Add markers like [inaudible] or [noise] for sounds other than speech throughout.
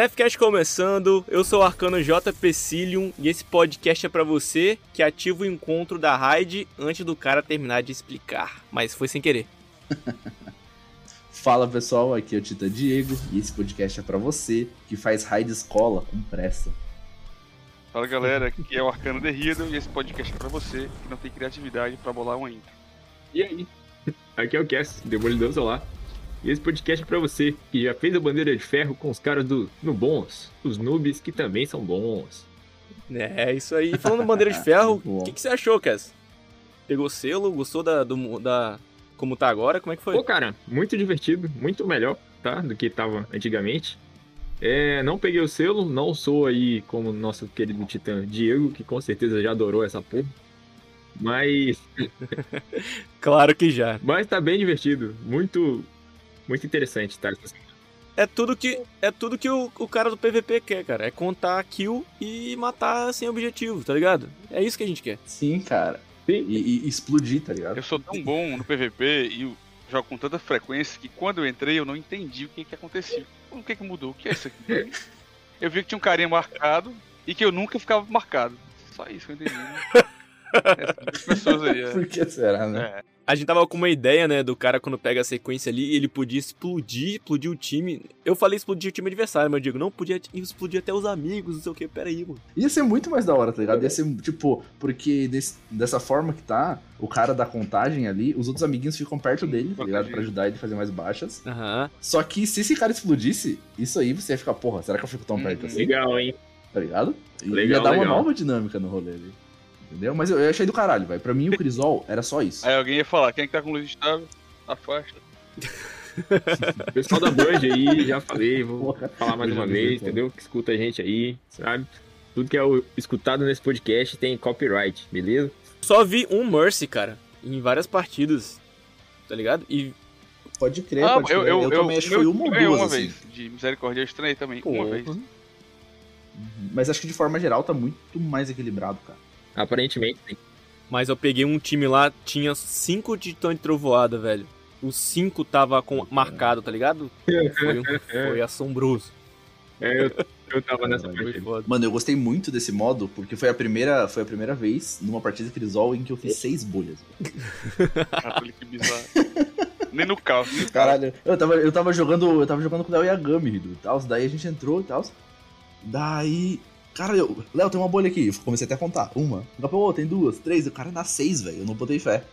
Nefcast começando, eu sou o Arcano JP Cilium e esse podcast é para você que ativa o encontro da raid antes do cara terminar de explicar, mas foi sem querer. [laughs] Fala pessoal, aqui é o Tita Diego e esse podcast é para você que faz raid escola com pressa. Fala galera, aqui é o Arcano Derrido e esse podcast é pra você que não tem criatividade pra bolar uma intro. E aí? Aqui é o Cass, Demolidor Solar. E esse podcast é pra você que já fez a bandeira de ferro com os caras do No Bons, os noobs que também são bons. É, isso aí. Falando bandeira de [laughs] ferro, o que, que, você achou, Cass? Pegou selo? Gostou da, do, da. como tá agora? Como é que foi? Pô, cara, muito divertido, muito melhor, tá? Do que tava antigamente. É, não peguei o selo, não sou aí como nosso querido titã Diego, que com certeza já adorou essa porra. Mas. [laughs] claro que já. Mas tá bem divertido. Muito, muito interessante, tá? É tudo que, é tudo que o, o cara do PVP quer, cara. É contar kill e matar sem objetivo, tá ligado? É isso que a gente quer. Sim, cara. E, e explodir, tá ligado? Eu sou tão bom no PVP e jogo com tanta frequência que quando eu entrei eu não entendi o que que aconteceu. O que que mudou? O que é isso aqui? [laughs] Eu vi que tinha um carinha marcado e que eu nunca ficava marcado. Só isso que eu entendi. Né? [laughs] Essas pessoas aí, é. Por que será, né? É. A gente tava com uma ideia, né, do cara quando pega a sequência ali, ele podia explodir, explodir o time. Eu falei explodir o time adversário, mas eu digo, não, podia explodir até os amigos, não sei o que, pera aí, mano. Ia ser muito mais da hora, tá ligado? Ia ser, tipo, porque desse, dessa forma que tá, o cara da contagem ali, os outros amiguinhos ficam perto dele, tá ligado? Pra ajudar ele a fazer mais baixas. Uhum. Só que se esse cara explodisse, isso aí você ia ficar, porra, será que eu fico tão perto assim? Legal, hein? Tá ligado? Legal, ia dar legal. uma nova dinâmica no rolê ali. Entendeu? Mas eu, eu achei do caralho, velho. Pra mim, o Crisol era só isso. Aí alguém ia falar, quem é que tá com luz estável? Afasta. O [laughs] pessoal da Band aí, já falei, vou Porra. falar mais Eu uma vez, entendeu? Que escuta a gente aí, sabe? Tudo que é o- escutado nesse podcast tem copyright, beleza? Só vi um Mercy, cara, em várias partidas, tá ligado? E, Pode crer, Ah, pode crer. eu, eu, eu, também acho que eu foi uma ou duas, uma assim. vez. De misericórdia eu estranhei também. pô, Uma vez. Mas acho que de forma geral tá muito mais equilibrado, cara. Aparentemente tem. mas eu peguei um time lá, tinha cinco titãs de trovoada, velho. Os cinco tava com, marcado, tá ligado? Foi, um- foi [laughs] assombroso. É, eu, eu tava nessa Foi partida. foda. Mano, eu gostei muito desse modo, porque foi a primeira, foi a primeira vez numa partida Crisol em que eu fiz seis bolhas. [laughs] Caralho, que bizarro. nem no carro. Caralho, eu tava, eu tava jogando. Eu tava jogando com o Léo Yagami e tal. Daí a gente entrou e tal. Daí. Cara, eu. Léo, tem uma bolha aqui. Eu comecei até a contar. Uma. Daqui a tem duas, três. O cara dá seis, velho. Eu não botei fé.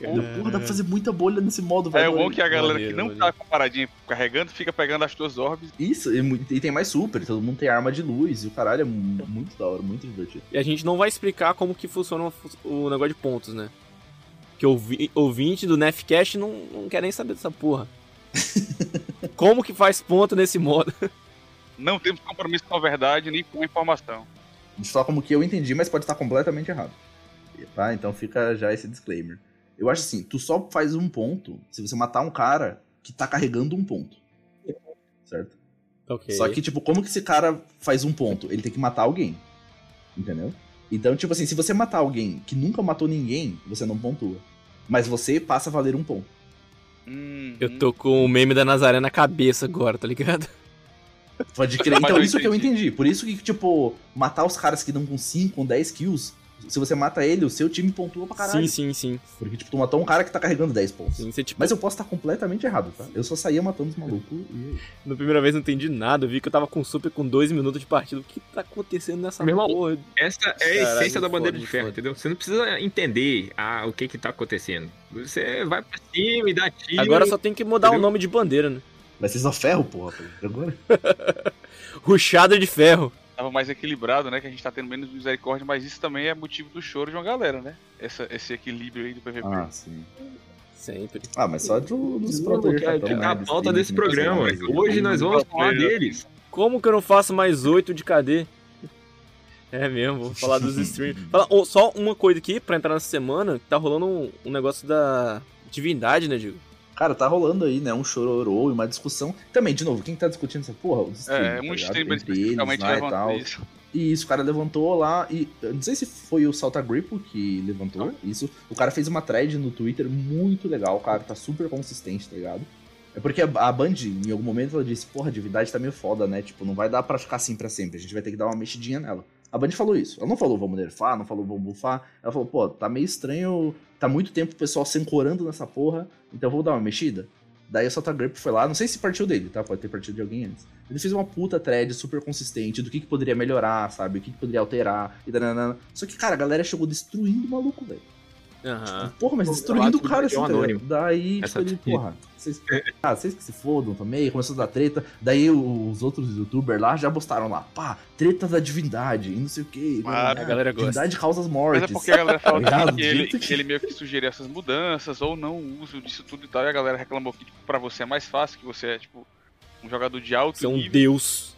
Eu, porra, dá pra fazer muita bolha nesse modo, É velho. o bom que a galera Maneiro, que não maneiro. tá com paradinha carregando fica pegando as tuas orbes. Isso, e, e tem mais super, todo mundo tem arma de luz, e o caralho é mu- muito da hora, muito divertido. E a gente não vai explicar como que funciona o negócio de pontos, né? Que o ouvi- ouvinte do Nefcast não, não quer nem saber dessa porra. [laughs] como que faz ponto nesse modo? [laughs] Não temos compromisso com a verdade nem com a informação. Só como que eu entendi, mas pode estar completamente errado. Tá? Então fica já esse disclaimer. Eu acho assim, tu só faz um ponto se você matar um cara que tá carregando um ponto. Certo? Ok. Só que, tipo, como que esse cara faz um ponto? Ele tem que matar alguém. Entendeu? Então, tipo assim, se você matar alguém que nunca matou ninguém, você não pontua. Mas você passa a valer um ponto. Hum, Eu tô com o meme da Nazaré na cabeça agora, tá ligado? Pode [laughs] crer. Então, isso que eu entendi. Por isso que, tipo, matar os caras que dão com 5, com 10 kills, se você mata ele, o seu time pontua pra caralho. Sim, sim, sim. Porque, tipo, tu matou um cara que tá carregando 10 pontos. sim você, tipo, Mas eu posso estar completamente errado, tá? Eu só saía matando os malucos e. na primeira vez não entendi nada. Eu vi que eu tava com super com dois minutos de partida. O que tá acontecendo nessa Meu irmão, porra? Essa é a Caralho, essência da bandeira foda, de ferro, foda. entendeu? Você não precisa entender ah, o que que tá acontecendo. Você vai pra cima e dá tiro. Agora só tem que mudar o Entendeu? nome de bandeira, né? Vai ser só ferro, porra. pô. Agora. [laughs] Ruchada de ferro. Tava mais equilibrado, né? Que a gente tá tendo menos misericórdia, mas isso também é motivo do choro de uma galera, né? Essa, esse equilíbrio aí do PVP. Ah, sim. Sempre. Ah, mas só do, dos produtores que é, né? tá a pauta desse programa. mais. Hoje nós vamos falar deles. Como que eu não faço mais oito de KD? É mesmo, vou falar dos [laughs] streams. Fala, oh, só uma coisa aqui, pra entrar nessa semana, que tá rolando um, um negócio da divindade, né, Digo? Cara, tá rolando aí, né? Um chororô e uma discussão. Também, de novo, quem tá discutindo essa porra? Os É, streamers, um tá streamer especificamente lá e tal. isso. E isso, o cara levantou lá e. Não sei se foi o Salta Grippo que levantou isso. O cara fez uma thread no Twitter muito legal, o cara tá super consistente, tá ligado? É porque a, a Band, em algum momento, ela disse, porra, a divindade tá meio foda, né? Tipo, não vai dar pra ficar assim pra sempre, a gente vai ter que dar uma mexidinha nela. A Band falou isso. Ela não falou vamos nerfar, não falou vamos bufar. Ela falou, pô, tá meio estranho, tá muito tempo o pessoal se ancorando nessa porra, então vou dar uma mexida. Daí o Sota Grip foi lá, não sei se partiu dele, tá? Pode ter partido de alguém antes. Ele fez uma puta thread super consistente do que, que poderia melhorar, sabe? O que, que poderia alterar e. Só que, cara, a galera chegou destruindo o maluco, velho. Aham. Porra, mas destruindo o cara assim, tá? Daí, tipo, ele, porra, vocês, ah, vocês que se fodam também, começou a dar treta. Daí os outros youtubers lá já postaram lá, pá, treta da divindade, e não sei o que. Ah, a galera gosta. Divindade causa as Mas mortes. é porque a galera fala [laughs] Tá que, ele, que- que ele meio que sugeriu essas mudanças ou não o uso disso tudo e tal. E a galera reclamou que tipo, pra você é mais fácil, que você é tipo um jogador de alto Você é um nível. deus.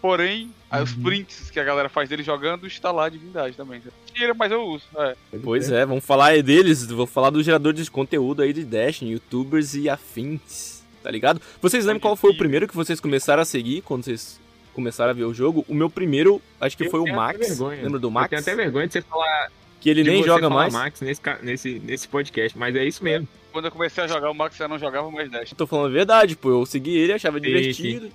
Porém, aí os Uhum. prints que a galera faz dele jogando está lá a divindade também. Tira, mas eu uso. É. Pois é, vamos falar aí deles, vou falar dos geradores de conteúdo aí de Destiny, youtubers e afins, tá ligado? Vocês lembram qual foi o primeiro que vocês começaram a seguir quando vocês começaram a ver o jogo? O meu primeiro, acho que Eu foi o Max, lembra do Eu Max? tenho até vergonha de você falar. Que ele de nem você joga falar mais. Max nesse, nesse, nesse podcast, mas é isso mesmo. Quando eu comecei a jogar, o Max já não jogava mais Dash. Eu tô falando a verdade, pô, eu segui ele, achava Sim, divertido.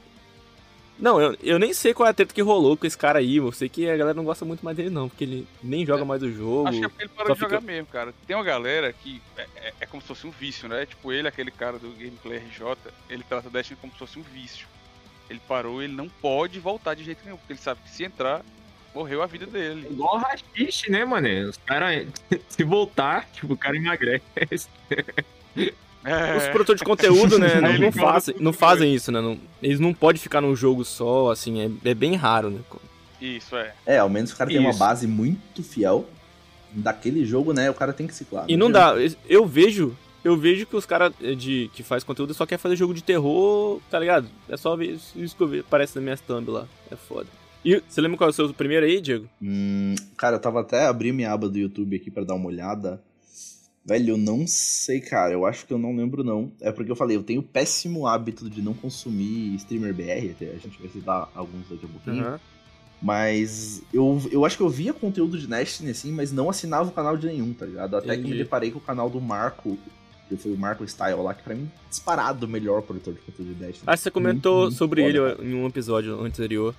Não, eu, eu nem sei qual é a treta que rolou com esse cara aí, eu sei que a galera não gosta muito mais dele não, porque ele nem joga mais o jogo. Acho que é porque ele parou de jogar fica- mesmo, cara. Tem uma galera que é, é- é como se fosse um vício, né? Tipo, ele, aquele cara do Gameplay RJ, ele trata o Destiny como se fosse um vício. Ele parou, ele não pode voltar de jeito nenhum, porque ele sabe que se entrar, morreu a vida dele. Igual o Rachixe, né, mano? Os caras, [laughs] se voltar, tipo, o cara emagrece. [laughs] É. Os produtores de conteúdo, né, [laughs] não, ele não fazem, tudo não fazem isso, né? não- eles não podem ficar num jogo só, assim, é, é bem raro, né? Isso, é. É, ao menos o cara tem uma base muito fiel daquele jogo, né? O cara tem que ciclar. E não dá, eu vejo, eu vejo que os caras de que faz conteúdo só quer fazer jogo de terror, tá ligado? É só ver isso que eu vejo, parece na minha thumb lá, é foda. E você lembra qual é o seu primeiro aí, Diego? Hum, cara, eu tava até abrindo minha aba do YouTube aqui pra dar uma olhada. Velho, eu não sei, cara. Eu acho que eu não lembro, não. É porque eu falei, eu tenho o péssimo hábito de não consumir streamer BR. Até a gente vai citar alguns daqui a pouquinho. Aham. Mas eu, eu acho que eu via conteúdo de Destiny, assim, mas não assinava o canal de nenhum, tá ligado? Até que Entendi. me deparei com o canal do Marco, que foi o Marco Style lá, que pra mim, disparado o melhor produtor de conteúdo de Destiny. Que você comentou Muito, sobre ele cara. em um episódio anterior.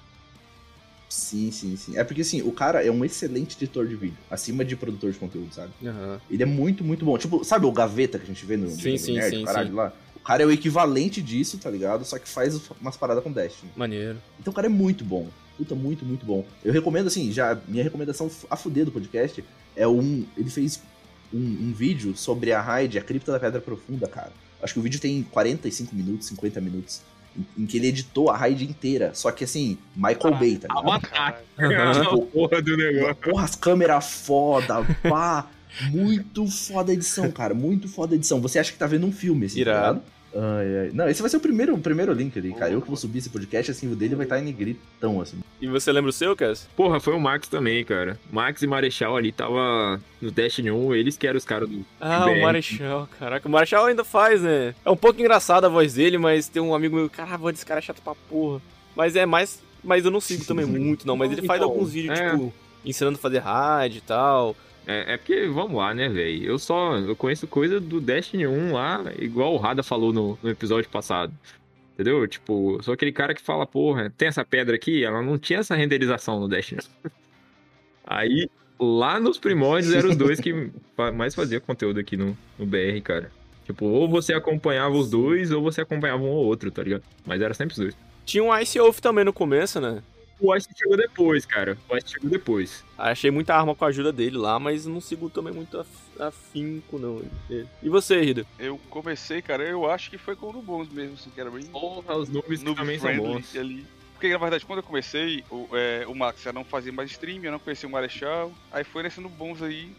Sim, sim, sim. É porque, assim, o cara é um excelente editor de vídeo, acima de produtor de conteúdo, sabe? Aham. Ele é muito, muito bom. Tipo, sabe o Gaveta que a gente vê no Sim, sim, Nerd, sim, caralho, sim. lá? O cara é o equivalente disso, tá ligado? Só que faz umas paradas com Destiny. Maneiro. Então o cara é muito bom. Puta, muito, muito bom. Eu recomendo, assim, já. Minha recomendação a fuder do podcast é um. Ele fez um, um vídeo sobre a raid, a cripta da Pedra Profunda, cara. Acho que o vídeo tem 45 minutos, 50 minutos. Em, que ele editou a raid inteira. Só que assim, Michael Bay, tá ligado? Aham. A porra do negócio. Porra, as câmeras foda, pá. Muito foda a edição, cara. Muito foda a edição. Você acha que tá vendo um filme, assim, Irado. tá ligado? Ai, ai. Não, esse vai ser o primeiro, o primeiro link ali, cara. Eu que vou subir esse podcast, assim, o dele vai estar em negritão, assim. E você lembra o seu, Cass? Porra, foi o Max também, cara. Max e Marechal ali tava no Destiny 1, eles que eram os caras do. Ah, BR. o Marechal, caraca, o Marechal ainda faz, né? É um pouco engraçada a voz dele, mas tem um amigo meu, cara, a voz desse cara é chata pra porra. Mas é mais. Mas eu não sigo também [laughs] muito, não. Mas ele faz Então, alguns vídeos, é. tipo, ensinando a fazer raid e tal. É, é porque, vamos lá, né, velho? Eu só. Eu conheço coisa do Destiny 1 lá, igual o Rada falou no, no episódio passado. Entendeu? Tipo, sou aquele cara que fala, porra, tem essa pedra aqui, ela não tinha essa renderização no Destiny. [laughs] Aí, lá nos primórdios, eram os dois que mais faziam conteúdo aqui no, no BR, cara. Tipo, ou você acompanhava os dois, ou você acompanhava um ou outro, tá ligado? Mas era sempre os dois. Tinha um Ice Wolf também no começo, né? O Ice chegou depois, cara. O Ice chegou depois. Achei muita arma com a ajuda dele lá, mas não sigo também muito af- afinco, não. E você, Rida? Eu comecei, cara, eu acho que foi com o Bons mesmo, assim, que era bem Porra, os noobs noob também são bons. ali. Porque na verdade, quando eu comecei, o, é, o Max já não fazia mais stream, eu não conhecia o Marechal. Aí foi nesse no Bons aí,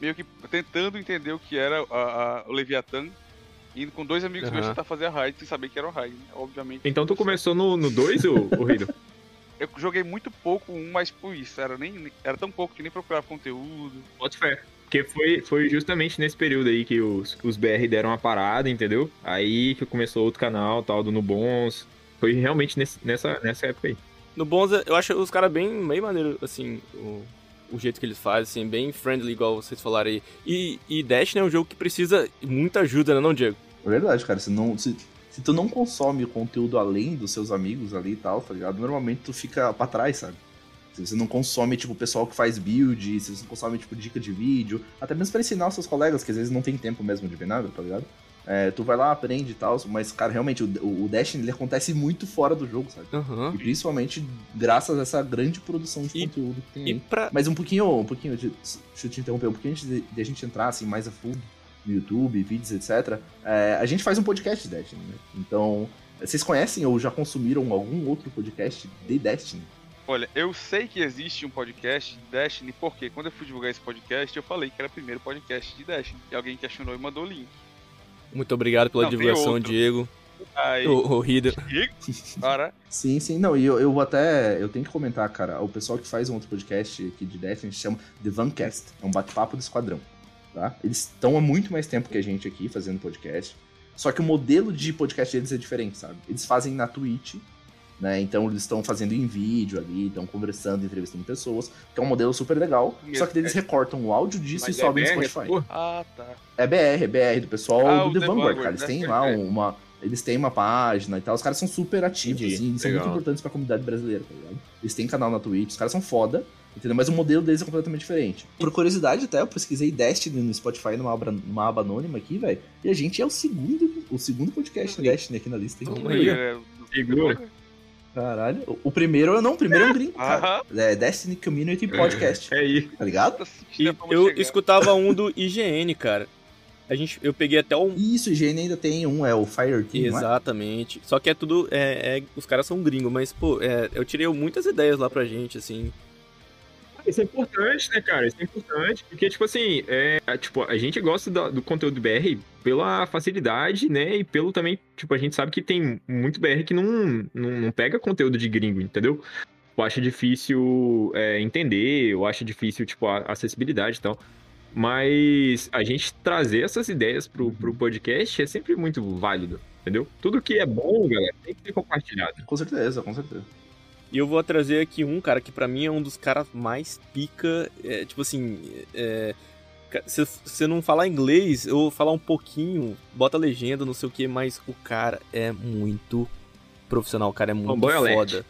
meio que tentando entender o que era a, a- o Leviathan. Indo com dois amigos meus Aham. tentar fazer a raid sem saber que era o raid, né? Obviamente. Então tu começou no 2, o, o Rido? [laughs] Eu joguei muito pouco um, mas por isso, era, nem, era tão pouco que nem procurava conteúdo. Bota fé. Porque foi, foi justamente nesse período aí que os, os BR deram uma parada, entendeu? Aí que começou outro canal, tal, do Nubons. Foi realmente nesse- nessa, nessa época aí. No Bonza, eu acho os caras bem, bem maneiro, assim, o, o jeito que eles fazem, assim, bem friendly, igual vocês falaram aí. E, e Destiny é um jogo que precisa muita ajuda, né, não, Diego? É verdade, cara. Se, não, se, se tu não consome o conteúdo além dos seus amigos ali e tal, tá ligado? Normalmente tu fica pra trás, sabe? Se você não consome, tipo, o pessoal que faz build, se você não consome, tipo, dica de vídeo, até mesmo pra ensinar os seus colegas, que às vezes não tem tempo mesmo de ver nada, tá ligado? É, tu vai lá, aprende e tal, mas, cara, realmente, o, o Destiny, ele acontece muito fora do jogo, sabe? Aham. E principalmente graças a essa grande produção de E- conteúdo que tem E aí. pra. Mas um pouquinho, um pouquinho, de, deixa eu te interromper, um pouquinho antes de, de a gente entrar assim mais a fundo no YouTube, vídeos, etc. é, a gente faz um podcast de Destiny, né? Então, vocês conhecem ou já consumiram algum outro podcast de Destiny? Olha, eu sei que existe um podcast de Destiny, porque quando eu fui divulgar esse podcast, eu falei que era o primeiro podcast de Destiny. E alguém questionou e mandou o link. Muito obrigado pela Não, divulgação. Diego. Aí. Diego, [laughs] para. Sim, sim, não, e eu, eu vou até. Eu tenho que comentar, cara, o pessoal que faz um outro podcast aqui de Destiny se chama The Vancast. É um bate-papo do esquadrão. Tá? Eles estão há muito mais tempo que a gente aqui fazendo podcast. Só que o modelo de podcast deles é diferente, sabe? Eles fazem na Twitch, né? Então eles estão fazendo em vídeo ali, estão conversando, entrevistando pessoas, que é um modelo super legal. Só que eles recortam o áudio disso Mas e sobem é no BR, Spotify. pô. Ah, tá. É BR, é BR, do pessoal Ah, do The The Vanguard, Vanguard, cara. Eles né? têm lá crer. uma. Eles têm uma página e tal. Os caras são super ativos, Entendi, assim. Eles são muito legal. importantes pra comunidade brasileira, tá ligado? Eles têm canal na Twitch, os caras são foda, entendeu? Mas o modelo deles é completamente diferente. Por curiosidade, até eu pesquisei Destiny no Spotify numa aba, numa aba anônima aqui, velho. E a gente é o segundo, o segundo podcast de Destiny aqui na lista. É, do- Segura. Caralho. O, o primeiro, eu não, o primeiro é um gringo, cara. É Destiny Community Podcast, É aí. tá ligado? E eu chegar. escutava um do IGN, cara. A gente, eu peguei até um. Isso, o IGN ainda tem um, é o Fire Team, não é? Exatamente. Só que é tudo. É, é- os caras são gringos, mas, pô, é, eu tirei muitas ideias lá pra gente, assim. Isso é importante, né, cara? Isso é importante. Porque, tipo assim, é, tipo, a gente gosta do, do conteúdo BR pela facilidade, né? E pelo também, tipo, a gente sabe que tem muito BR que não, não, não pega conteúdo de gringo, entendeu? Eu acho difícil é, entender, eu acho difícil, tipo, a acessibilidade e tal. Mas a gente trazer essas ideias pro, pro podcast é sempre muito válido, entendeu? Tudo que é bom, galera, tem que ser compartilhado. Com certeza, com certeza. E eu vou trazer aqui um, cara, que pra mim é um dos caras mais pica. é, tipo assim. É, se você não falar inglês, ou falar um pouquinho, bota legenda, não sei o que, mas o cara é muito profissional, o cara é muito Fanboy alert. foda.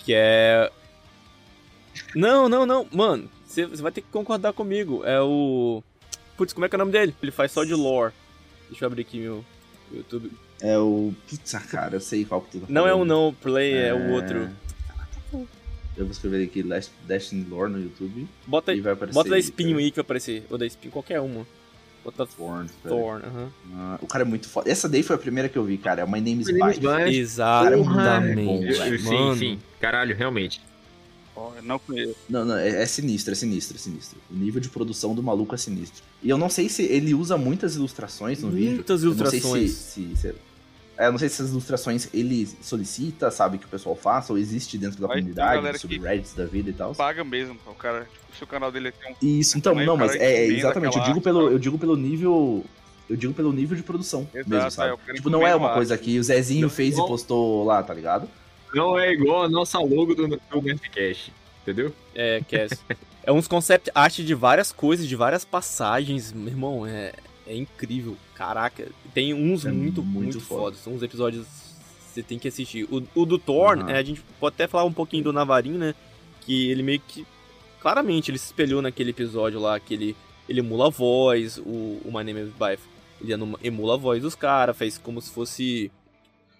Que é. Não, não, não, mano, você você vai ter que concordar comigo. É o. Putz, como é que é o nome dele? Ele faz só de lore. Deixa eu abrir aqui meu YouTube. É o. Putz, ah, cara, eu sei qual que tu tá Não é o falando. não play, é, o outro. Eu vou escrever aqui Last- Destiny Lore no YouTube Bota, e vai aparecer. bota da espinho aí que vai aparecer. Ou da espinho, qualquer uma. Bota Thorn. Thorn, aham. Ah, o cara é muito foda. Essa daí foi a primeira que eu vi, cara. É My Name is. Bite. Exatamente. Eu- sim, mano. sim. Caralho, realmente. Não conheço. Não, não, é, é sinistro, é sinistro, é sinistro. O nível de produção do maluco é sinistro. E eu não sei se ele usa muitas ilustrações no vídeo. Muitas Eu não sei ilustrações. se, se, se- é, eu não sei se essas ilustrações ele solicita, sabe, que o pessoal faça, ou existe dentro da Vai comunidade, subreddits da vida e tal. Paga mesmo, o cara. Tipo, se o canal dele tem um. Isso, então, Também não, mas é, é exatamente, eu digo, pelo, arte, eu digo pelo nível. Eu digo pelo nível de produção Exato, mesmo, é, sabe? o cara tipo, não é uma uma coisa que o Zezinho Não, fez e postou lá, tá ligado? Não é igual a nossa logo do, do Nerdcast, entendeu? É, Cass. é uns concept art de várias coisas, de várias passagens. Meu irmão, é, é incrível. Caraca, tem uns É muito, muito muito, foda. fodas. São uns episódios que você tem que assistir. O, o do Thorn, Aham. é, a gente pode até falar um pouquinho do Navarin, né? Que ele meio que. Claramente, ele se espelhou naquele episódio lá, que ele, ele emula a voz, o, o My Name is Bife. Ele emula a voz dos caras, fez como se fosse.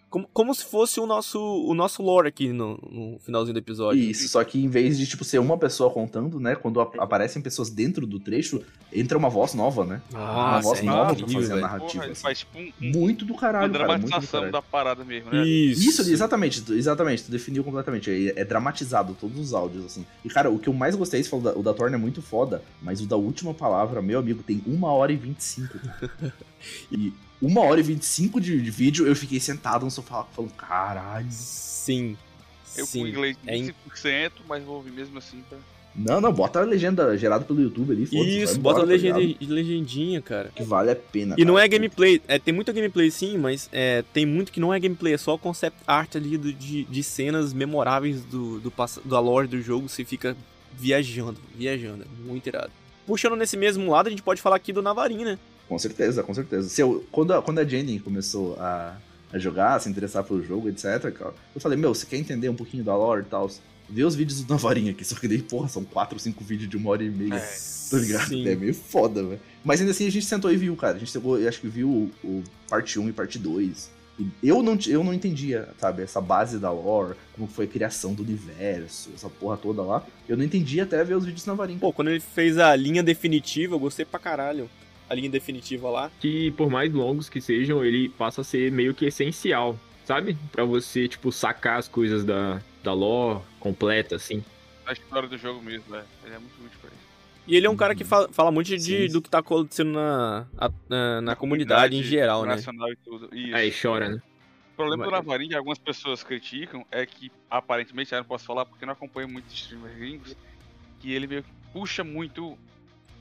Como, como se fosse o nosso, o nosso lore aqui no, no finalzinho do episódio. Isso, só que em vez de, tipo, ser uma pessoa contando, né? Quando ap- aparecem pessoas dentro do trecho, entra uma voz nova, né? uma Nossa, voz é nova pra incrível, fazer a narrativa. Porra, assim. faz tipo um, Muito do uma caralho, cara. Do dramatização caralho. da parada mesmo, né? Isso. Isso, exatamente, exatamente, tu definiu completamente. É, é dramatizado todos os áudios, assim. E, cara, o que eu mais gostei, você falou, da- o da Torna é muito foda, mas o da última palavra, meu amigo, tem 1 hora e 25. e [laughs] 1 hora e 25 de, de vídeo, eu fiquei sentado no sofá falando, caralho. Sim. Eu Sim. com inglês é in- 25%, mas vou ouvir mesmo assim pra. Não, não, bota a legenda gerada pelo YouTube ali, Isso, embora, bota a tá legenda, ligado? legendinha, cara. Que vale a pena. E não cara. é gameplay, é, tem muita gameplay sim, mas é, tem muito que não é gameplay, é só concept art ali do- de, de cenas memoráveis do, do, da lore do jogo, você fica viajando, viajando, é muito irado. Puxando nesse mesmo lado, a gente pode falar aqui do Navarin, né? Com certeza, com certeza. Se eu- quando, a, quando a Jenny começou a, a jogar, a se interessar pelo jogo, etc, cara. Eu falei, meu, você quer entender um pouquinho da lore e tal? Vê os vídeos do [laughs] Navarinha aqui, só que daí, porra, são 4 ou 5 vídeos de uma hora e meia. É, Tá ligado? Sim. É meio foda, velho. Mas ainda assim a gente sentou e viu, cara. A gente chegou, eu acho que viu o, o parte 1 e parte 2. E eu não, eu não entendia, sabe, essa base da lore, como foi a criação do universo, essa porra toda lá. Eu não entendia até ver os vídeos do Navarinho. Pô, quando ele fez a linha definitiva, eu gostei pra caralho. A linha definitiva lá. Que por mais longos que sejam, ele passa a ser meio que essencial, sabe? Pra você, tipo, sacar as coisas da, da lore completa, assim. A história do jogo mesmo, né? Ele é muito útil pra isso. E ele é um cara que fala, fala muito de, Sim. do que tá acontecendo na, a- na, na comunidade em geral, né? Nacional e tudo. Isso. Aí chora, né? O problema do Mas- Navarinho, que algumas pessoas criticam, é que, aparentemente, eu não posso falar porque não acompanho muito streamers gringos, que ele meio que puxa muito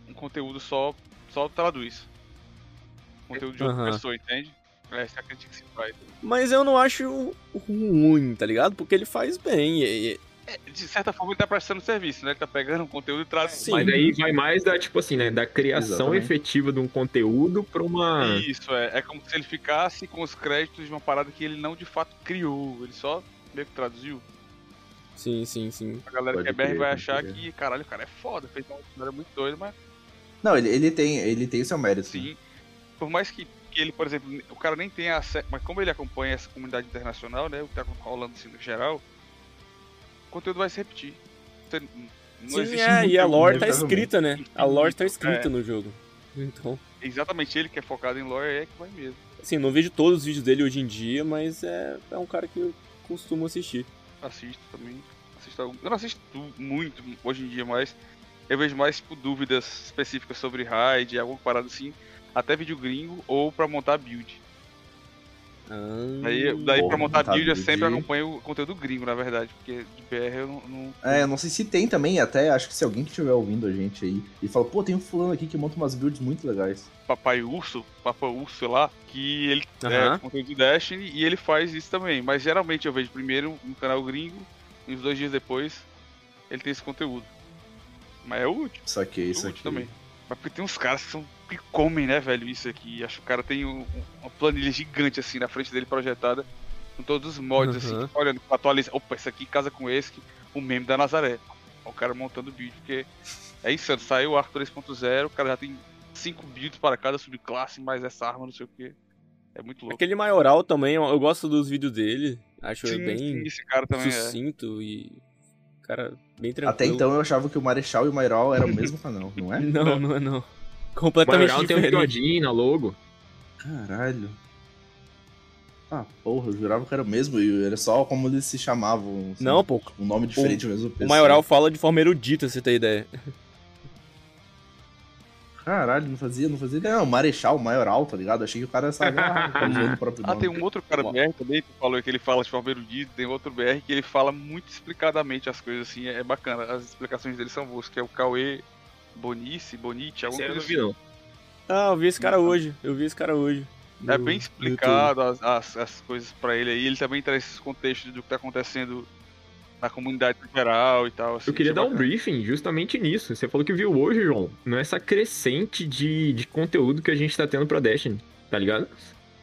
um conteúdo só, só traduz. Conteúdo de outra Aham. pessoa, entende? Essa é a crítica que se faz. Mas eu não acho ruim, tá ligado? Porque ele faz bem. e- É, De certa forma, ele tá prestando serviço, né? Ele tá pegando um conteúdo e trazendo. Sim. Mas aí vai mais da, tipo assim, né? Da criação Exatamente. efetiva de um conteúdo pra uma. Isso, é. É como se ele ficasse com os créditos de uma parada que ele não de fato criou. Ele só meio que traduziu. Sim, sim, sim. A galera Pode que é BR crer, vai achar crer. que, caralho, o cara é foda, fez uma história muito doida, mas Não, ele, ele tem ele tem seu mérito. sim. Por mais que, que ele, por exemplo, o cara nem tenha acesso. Mas como ele acompanha essa comunidade internacional, né? O que tá rolando assim no geral, o conteúdo vai se repetir. Você- Não sim, existe é, e a lore tá escrita, né? A lore tá escrita É. no jogo. Então, Exatamente ele que é focado em lore é que vai mesmo. assim, não vejo todos os vídeos dele hoje em dia, mas é, é um cara que eu costumo assistir. assisto também. Assisto algum- Eu não assisto muito hoje em dia, mas eu vejo mais tipo, dúvidas específicas sobre raid, alguma parada assim, até vídeo gringo ou pra montar build. Ah, Daí, daí Porra, pra montar montar build eu sempre acompanho o conteúdo gringo, na verdade, porque de BR eu não. não- É, eu não sei se tem também, até acho que se alguém que estiver ouvindo a gente aí e fala, pô, tem um fulano aqui que monta umas builds muito legais. Papai Urso, Papa Urso, sei lá, que ele Aham. é conteúdo de Destiny e ele faz isso também. Mas geralmente eu vejo primeiro no canal gringo e uns dois dias depois ele tem esse conteúdo. Mas é útil. Saquei, isso Útil aqui. também. Mas porque tem uns caras que são que comem, né, velho, isso aqui. Acho que o cara tem um- uma planilha gigante assim na frente dele projetada com todos os mods assim, Uhum. que olhando, atualiza. Opa, esse aqui casa com esse, que- o meme da Nazaré. O cara montando build, porque é insano. Saiu o Arco 3.0, o cara já tem 5 builds para cada subclasse, mais essa arma, não sei o que. É muito louco. Aquele maioral também, eu gosto dos vídeos dele. Acho Sim, bem sim, esse cara também é. sucinto e. Cara, bem tranquilo. Até então eu achava que o Marechal e o Mairal eram o mesmo canal, não é? [laughs] Não, não é não. O Completamente Maioral tem um diferente. bigodinho na logo. Caralho. Ah, porra, eu jurava que era o mesmo e era só como eles se chamavam. assim, Não, pô. Um nome diferente mesmo. O maioral fala de forma erudita, você tem ideia. Caralho, não fazia, não fazia. Não, Marechal, Maioral, tá ligado? Achei que o cara sabia [laughs] tá usando o próprio Ah, tem um outro cara Bom. BR também que falou que ele fala de forma erudita, tem outro BR que ele fala muito explicadamente as coisas assim, é bacana, as explicações dele são boas, que é o Cauê Bonice, Bonite, alguma eu coisa não vi, assim. não. Ah, eu vi esse cara hoje. Eu vi esse cara hoje. É bem explicado as, as, as coisas pra ele aí, ele também traz esses contextos do que tá acontecendo na comunidade geral e tal. assim, Eu queria achei dar um bacana. briefing justamente nisso. Você falou que viu hoje, João. Nessa crescente de, de conteúdo que a gente tá tendo pra Destiny, tá ligado?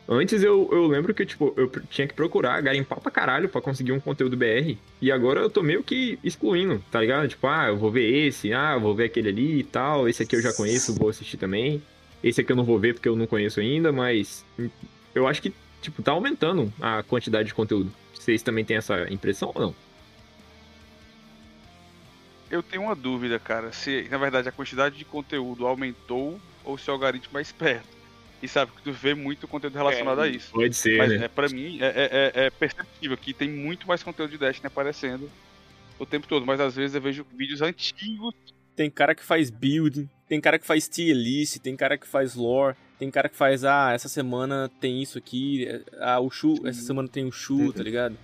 Antes eu, eu lembro que, tipo, eu tinha que procurar, garimpar pra caralho pra conseguir um conteúdo BR. E agora eu tô meio que excluindo, tá ligado? Tipo, ah, eu vou ver esse, ah, eu vou ver aquele ali e tal. Esse aqui eu já conheço, vou assistir também. Esse aqui eu não vou ver porque eu não conheço ainda, mas eu acho que, tipo, tá aumentando a quantidade de conteúdo. Vocês também têm essa impressão ou não? Eu tenho uma dúvida, cara, se na verdade a quantidade de conteúdo aumentou ou se o algoritmo é esperto. E sabe que tu vê muito conteúdo relacionado a isso. Pode ser, Mas né? é, pra mim é, é- é- é perceptível que tem muito mais conteúdo de Destiny aparecendo o tempo todo, mas às vezes eu vejo vídeos antigos. Tem cara que faz build, tem cara que faz tier list, tem cara que faz lore, tem cara que faz, ah, essa semana tem isso aqui, ah, o Shu, essa semana tem o Shu, tá ligado?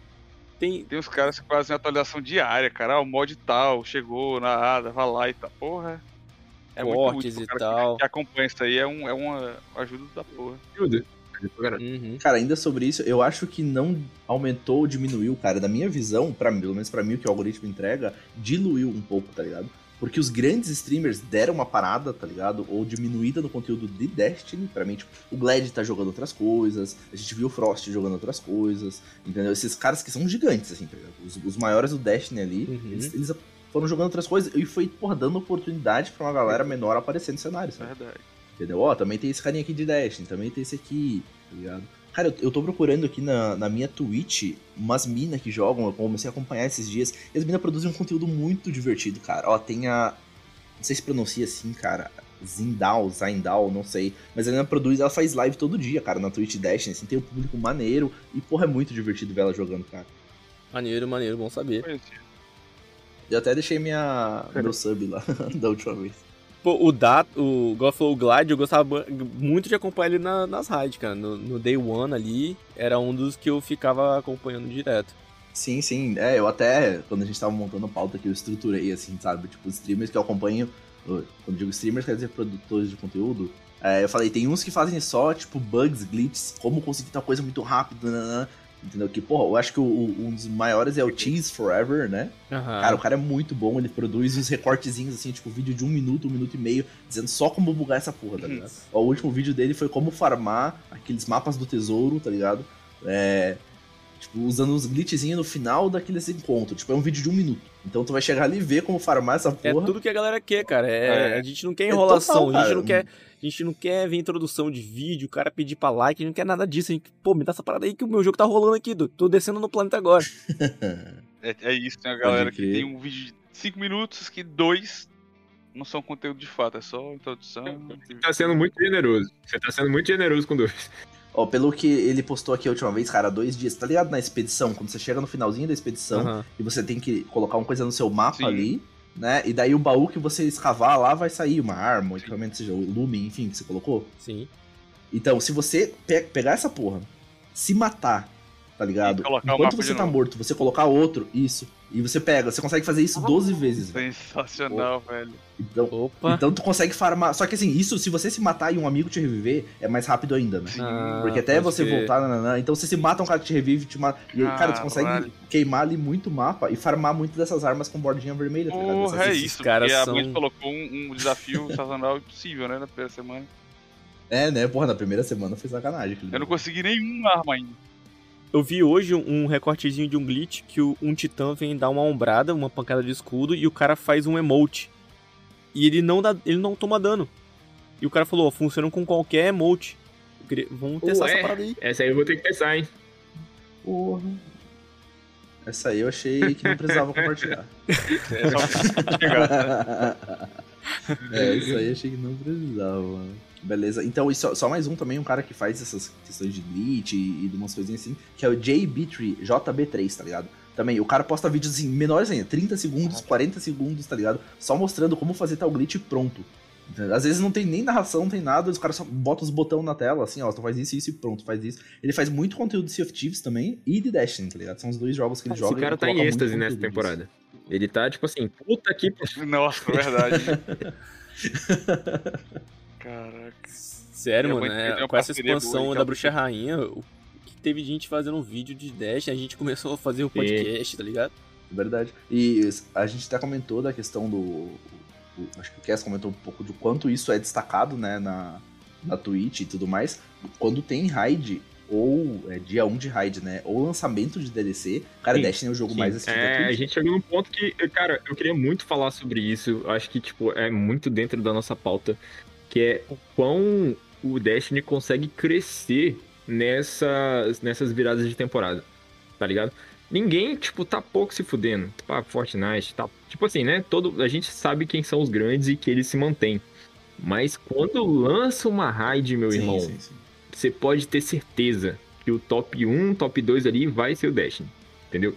Tem, Tem uns caras que fazem atualização diária, cara. Ah, o mod tal chegou na ADA, vai lá e tal. Porra. É Cortes muito útil. e tal. Que, que acompanha isso aí é, um, é uma ajuda da porra. Ajuda. Uhum. Cara, ainda sobre isso, eu acho que não aumentou ou diminuiu, cara. Da minha visão, pra, pelo menos pra mim, o que o algoritmo entrega, diluiu um pouco, tá ligado? Porque os grandes streamers deram uma parada, tá ligado? Ou diminuída no conteúdo de Destiny. Pra mim, tipo, o Glad tá jogando outras coisas, a gente viu o Frost jogando outras coisas, entendeu? Esses caras que são gigantes, assim, tá ligado? Os, os maiores do Destiny ali, Uhum. eles, eles foram jogando outras coisas e foi, porra, dando oportunidade pra uma galera menor aparecer no cenário, sabe? Verdade. Entendeu? Ó, também tem esse carinha aqui de Destiny, também tem esse aqui, tá ligado? Cara, eu, eu tô procurando aqui na, na minha Twitch umas minas que jogam, eu comecei a acompanhar esses dias, e as minas produzem um conteúdo muito divertido, cara. Ó, tem a. Não sei se pronuncia assim, cara. Zindal, Zindal, não sei. Mas a mina produz, ela faz live todo dia, cara, na Twitch Destiny, assim, tem um público maneiro, e porra, é muito divertido ver ela jogando, cara. Maneiro, maneiro, bom saber. Eu até deixei minha, [laughs] meu sub lá [laughs] da última vez. Pô, o Dat, o Glide, eu gostava muito de acompanhar ele na- nas raids, cara. No, no Day One ali, era um dos que eu ficava acompanhando direto. Sim, sim. É, eu até, quando a gente tava montando a pauta aqui, eu estruturei, assim, sabe? Tipo, streamers que eu acompanho. Quando digo streamers, quer dizer produtores de conteúdo. É, eu falei, tem uns que fazem só, tipo, bugs, glitches, como conseguir tal coisa muito rápido, nananã. Entendeu? Que, porra, eu acho que o- um dos maiores é o Cheese Forever, né? Aham. Cara, o cara é muito bom, ele produz uns recortezinhos, assim, tipo, vídeo de um minuto, um minuto e meio, dizendo só como bugar essa porra, tá ligado? O último vídeo dele foi como farmar aqueles mapas do tesouro, tá ligado? É. Tipo, usando uns glitchzinhos no final daqueles encontros. Tipo, é um vídeo de um minuto. Então tu vai chegar ali e ver como farmar essa É porra. tudo que a galera quer, cara. É, É. A gente não quer É enrolação, total, a gente não quer. A gente não quer ver introdução de vídeo, o cara pedir pra like, a gente não quer nada disso. A gente, pô, me dá essa parada aí que o meu jogo tá rolando aqui, do- tô descendo no planeta agora. [laughs] É, é isso, tem a galera que tem um vídeo de 5 minutos que dois não são conteúdo de fato, é só introdução. Você tá sendo muito generoso. Você tá sendo muito generoso com dois. Ó, pelo que ele postou aqui a última vez, cara, dois dias. Tá ligado na expedição? Quando você chega no finalzinho da expedição Aham. e você tem que colocar uma coisa no seu mapa Sim. ali, né? E daí o baú que você escavar lá vai sair uma arma, um equipamento, seja o lumen, enfim, que você colocou. Sim. Então, se você pe- pegar essa porra, se matar, tá ligado? O Enquanto você tá novo. morto, você colocar outro, isso. E você pega, você consegue fazer isso 12 vezes, velho. Sensacional, velho. Então, Opa. então tu consegue farmar. Só que assim, isso, se você se matar e um amigo te reviver, é mais rápido ainda, né? Sim. Ah, Porque até você crer. voltar, nananã, então você se mata um cara que te revive, te mata. E aí, cara, tu consegue Caralho. queimar ali muito mapa e farmar muito dessas armas com bordinha vermelha, tá ligado? Porra, é Essas- isso. caras porque são- a Blizzard colocou um, um desafio sazonal impossível, né, na primeira semana. É, né? Porra, na primeira semana foi sacanagem. Eu não consegui nenhuma arma ainda. Eu vi hoje um recortezinho de um glitch que um titã vem dar uma ombrada, uma pancada de escudo, e o cara faz um emote. E ele não dá, ele não toma dano. E o cara falou, ó, funciona com qualquer emote. Queria- Vamos testar Ué. essa parada aí. Essa aí eu vou ter que pensar, hein? Porra. Essa aí eu achei que não precisava compartilhar. [laughs] É só. [laughs] é, isso aí achei que não precisava, mano. Beleza. Então, e só, só mais um também, um cara que faz essas questões de glitch e, e de umas coisinhas assim, que é o JB3, JB3, tá ligado? Também, o cara posta vídeos assim, menores ainda, 30 segundos, 40 segundos, tá ligado? Só mostrando como fazer tal glitch e pronto. Às vezes não tem nem narração, não tem nada, os caras só botam os botões na tela, assim, ó, tu faz isso, isso e pronto, faz isso. Ele faz muito conteúdo de Sea of Thieves também e de Destiny, tá ligado? São os dois jogos que ele joga. Esse cara tá em êxtase nessa temporada. Ele tá, tipo assim, puta que. [laughs] Nossa, verdade. [laughs] Caraca. Sério, mano, é, uma com essa parceria boa, expansão então. da Bruxa Rainha, o que teve gente fazendo um vídeo de Dash, a gente começou a fazer o podcast, tá ligado? Verdade. E a gente até comentou da questão do. acho que o Cass comentou um pouco de quanto isso é destacado, né, na, na Twitch e tudo mais. Quando tem raid, ou é, dia 1 de raid, né? Ou lançamento de DLC, cara, Sim, Destiny é o jogo Sim, mais assistido é, a gente chegou num ponto que, cara, eu queria muito falar sobre isso. Acho que, tipo, é muito dentro da nossa pauta. Que é o quão o Destiny consegue crescer nessas, nessas viradas de temporada. Tá ligado? Ninguém, tipo, tá pouco se fudendo. Tipo, ah, Fortnite, tá. Tipo assim, né? Todo, a gente sabe quem são os grandes e que eles se mantêm. Mas quando lança uma raid, meu Sim, irmão, sim, sim. Você pode ter certeza que o top 1, top 2 ali vai ser o Destiny, entendeu?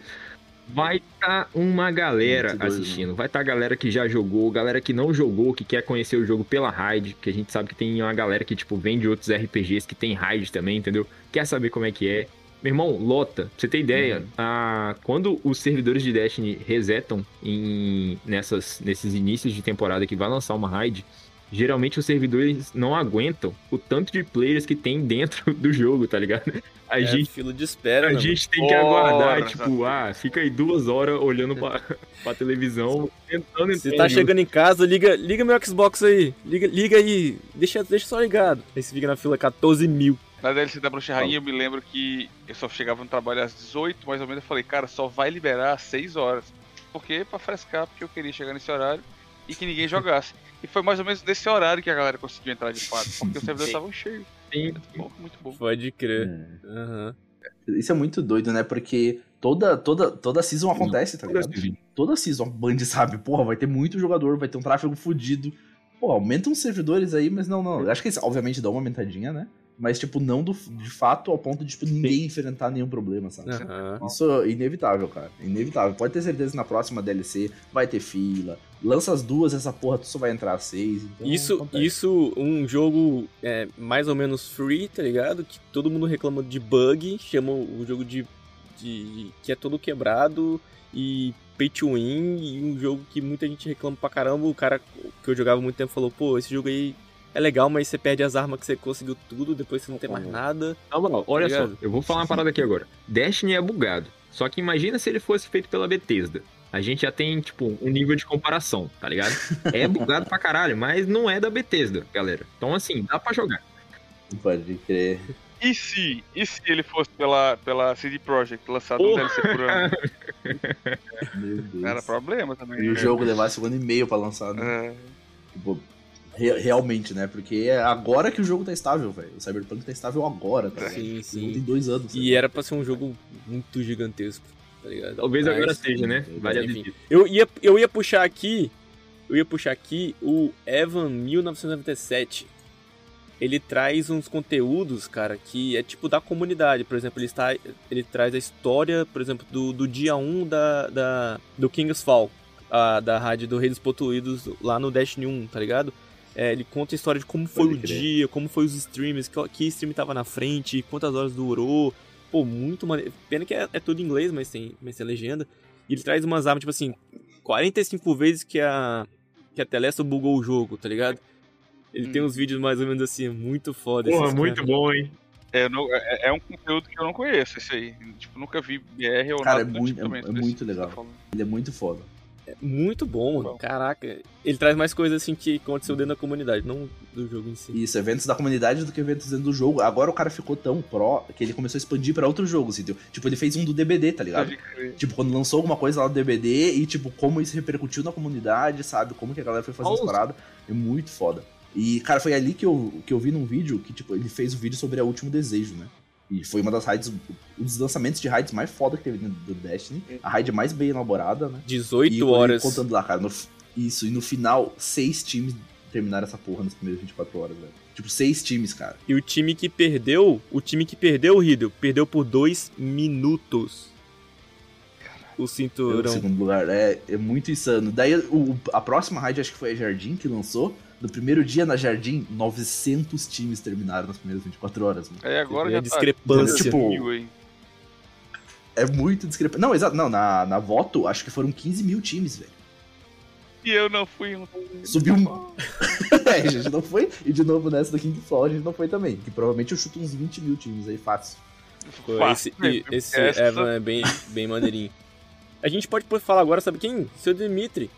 Vai estar uma galera doido, assistindo, vai estar a galera que já jogou, galera que não jogou, que quer conhecer o jogo pela raid, que a gente sabe que tem uma galera que, tipo, vem de outros RPGs que tem raid também, entendeu? Quer saber como é que é. Meu irmão, lota. Pra você ter ideia, Uhum. a... quando os servidores de Destiny resetam em... Nessas... nesses inícios de temporada que vai lançar uma raid, geralmente os servidores não aguentam o tanto de players que tem dentro [laughs] do jogo, tá ligado? A é, gente fila de espera, a né, gente tem que aguardar, tipo, exatamente. ah, fica aí duas horas olhando pra, [laughs] pra televisão, tentando? Você tá chegando em casa, liga, liga meu Xbox aí. Liga, liga aí. Deixa, deixa só ligado. Aí você fica na fila 14 mil. Na DLC da Bruxa Rainha, eu me lembro que eu só chegava no trabalho às 18, mais ou menos. Eu falei, cara, só vai liberar às 6 horas. Por quê? Pra frescar, porque eu queria chegar nesse horário e que ninguém jogasse. E foi mais ou menos nesse horário que a galera conseguiu entrar de fato, porque os servidores estavam cheios. Sim. Muito bom, muito bom. Pode crer. É. Aham. Isso é muito doido, né? Porque toda, toda, toda season acontece, tá ligado? Toda season a [laughs] Band sabe, porra, vai ter muito jogador, vai ter um tráfego fudido. Pô, aumenta os servidores aí, mas não, não. Acho que eles, obviamente, dão uma aumentadinha, né? Mas, tipo, não do, de fato ao ponto de, tipo, ninguém enfrentar nenhum problema, sabe? Aham. Isso é inevitável, cara. Inevitável. Pode ter certeza que na próxima DLC vai ter fila. Lança as duas, essa porra tu só vai entrar às seis. Então Isso, acontece. isso, um jogo é, mais ou menos free, tá ligado? Que todo mundo reclama de bug, chama o jogo de, de que é todo quebrado e pay to win, e um jogo que muita gente reclama pra caramba. O cara que eu jogava há muito tempo falou, pô, esse jogo aí é legal, mas você perde as armas que você conseguiu tudo, depois você não tem mais nada. Na moral, olha Tá só, eu vou falar uma parada aqui agora. Destiny é bugado. Só que imagina se ele fosse feito pela Bethesda. A gente já tem, tipo, um nível de comparação, tá ligado? [laughs] É bugado pra caralho, mas não é da Bethesda, galera. Então, assim, dá pra jogar. Pode crer. E se, e se ele fosse pela, pela CD Projekt lançado um. DLC por ano? [laughs] Meu Deus. Era problema também. E o né? jogo levasse um ano e meio pra lançar, né? É, Tipo, re- realmente, né? Porque é agora que o jogo tá estável, velho. O Cyberpunk tá estável agora, tá? Sim, jogo sim. tem dois anos. E era pra ser um jogo muito gigantesco, tá ligado? Talvez Mas, agora seja, né? Vale a enfim. vida. Eu ia, eu ia puxar aqui. Eu ia puxar aqui o Evan 1997. Ele traz uns conteúdos, cara, que é tipo da comunidade. Por exemplo, ele, está, ele traz a história, por exemplo, do, do dia 1 da, da, do King's Fall, a, da rádio do Rei dos Potuídos lá no Destiny 1, tá ligado? É, ele conta a história de como foi Pode o crer. dia, como foi os streams, que, que stream tava na frente, quantas horas durou. Pô, muito maneiro. Pena que é, é tudo em inglês, mas tem, mas tem legenda. E ele traz umas armas, tipo assim, 45 vezes que a, que a Telesta bugou o jogo, tá ligado? Ele Hum. tem uns vídeos mais ou menos assim, muito foda. Porra, esses muito caras. bom, hein? é, não- é- é um conteúdo que eu não conheço, esse aí. Tipo, nunca vi BR ou Cara, nada é do muito- tipo também. é- é muito legal. tá. Ele é muito foda. Muito bom, mano. Bom. Caraca. Ele traz mais coisas assim que aconteceu dentro da comunidade, não do jogo em si. Isso, eventos da comunidade do que eventos dentro do jogo. Agora o cara ficou tão pró que ele começou a expandir pra outros jogos, entendeu? Tipo, ele fez um do DBD, tá ligado? Tipo, quando lançou alguma coisa lá do DBD e, tipo, como isso repercutiu na comunidade, sabe? Como que a galera foi fazendo as paradas. É muito foda. E, cara, foi ali que eu, que eu vi num vídeo que, tipo, ele fez o vídeo sobre a Último Desejo, né? E foi uma das raids, um dos lançamentos de raids mais foda que teve dentro do Destiny. A raid mais bem elaborada, né? 18 e horas. contando lá, cara. no isso, e no final, seis times terminaram essa porra nas primeiras 24 horas, velho. Tipo, seis times, cara. E o time que perdeu, o time que perdeu o Riddle, perdeu por dois minutos. O Pelo cinturão. segundo lugar. É, é muito insano. Daí o- a próxima raid, acho que foi a Jardim que lançou. No primeiro dia na Jardim, 900 times terminaram nas primeiras 24 horas. Mano. Aí agora já a discrepância. Tá, mil aí. É muito discrepante. Não, exato. Não, na, na voto, acho que foram 15 mil times, velho. E eu não fui um. Subiu um. [laughs] é, a gente não foi. E de novo nessa do King Fall a gente não foi também. Que provavelmente eu chuto uns 20 mil times aí, fácil. Fácil, esse, e- esse Essa- Evan é bem, bem maneirinho. A gente pode falar agora, sabe quem? Seu Dimitri.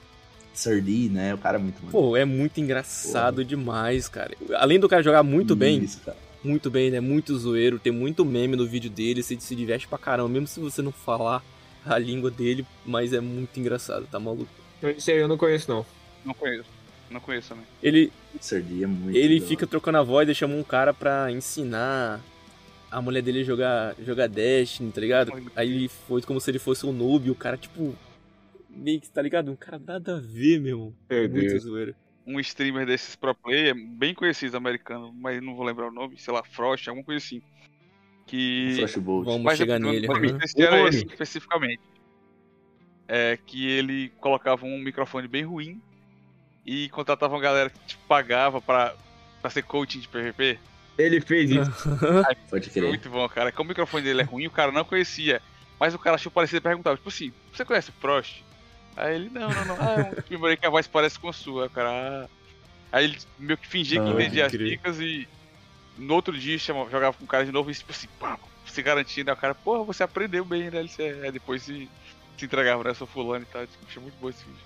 Sardi, né? O cara é muito mano. Pô, é muito engraçado demais, cara. Além do cara jogar muito bem, Isso, cara. muito bem, né? Muito zoeiro, tem muito meme no vídeo dele, você se diverte pra caramba, mesmo se você não falar a língua dele, mas é muito engraçado, tá maluco? Esse aí eu não conheço, não. Não conheço. Não conheço também. Ele, Sardi é muito. ele da fica trocando a voz e chama um cara pra ensinar a mulher dele a jogar, jogar Destiny, tá ligado? Aí ele foi como se ele fosse um noob, o cara, tipo, meio que, tá ligado? Um cara nada a ver, meu irmão. Meu Muito Deus. zoeiro. Um streamer desses pro player, bem conhecido americano, mas não vou lembrar o nome, sei lá, Frost, alguma coisa assim. Que. Frostbolt. Vamos Mas chegar nele. mas esse era esse especificamente. É que ele colocava um microfone bem ruim e contratava uma galera que tipo, pagava pra, pra ser coaching de PVP. Ele fez isso. Pode Foi crer. muito bom, cara. Como o microfone dele é ruim, o cara não conhecia. Mas o cara achou parecido e perguntava, tipo assim, você conhece o Frost? Aí ele, não, não, não. Ah, [laughs] é um que a voz parece com a sua. Cara, ah. Aí ele meio que fingia que Ah, entendia as dicas e no outro dia chama- jogava com o cara de novo e tipo assim, pá, se garantindo, aí o cara, porra, você aprendeu bem, né? Ele se, aí depois se, se entregava, né? Sou fulano e tal. Tipo, achei muito bom esse vídeo.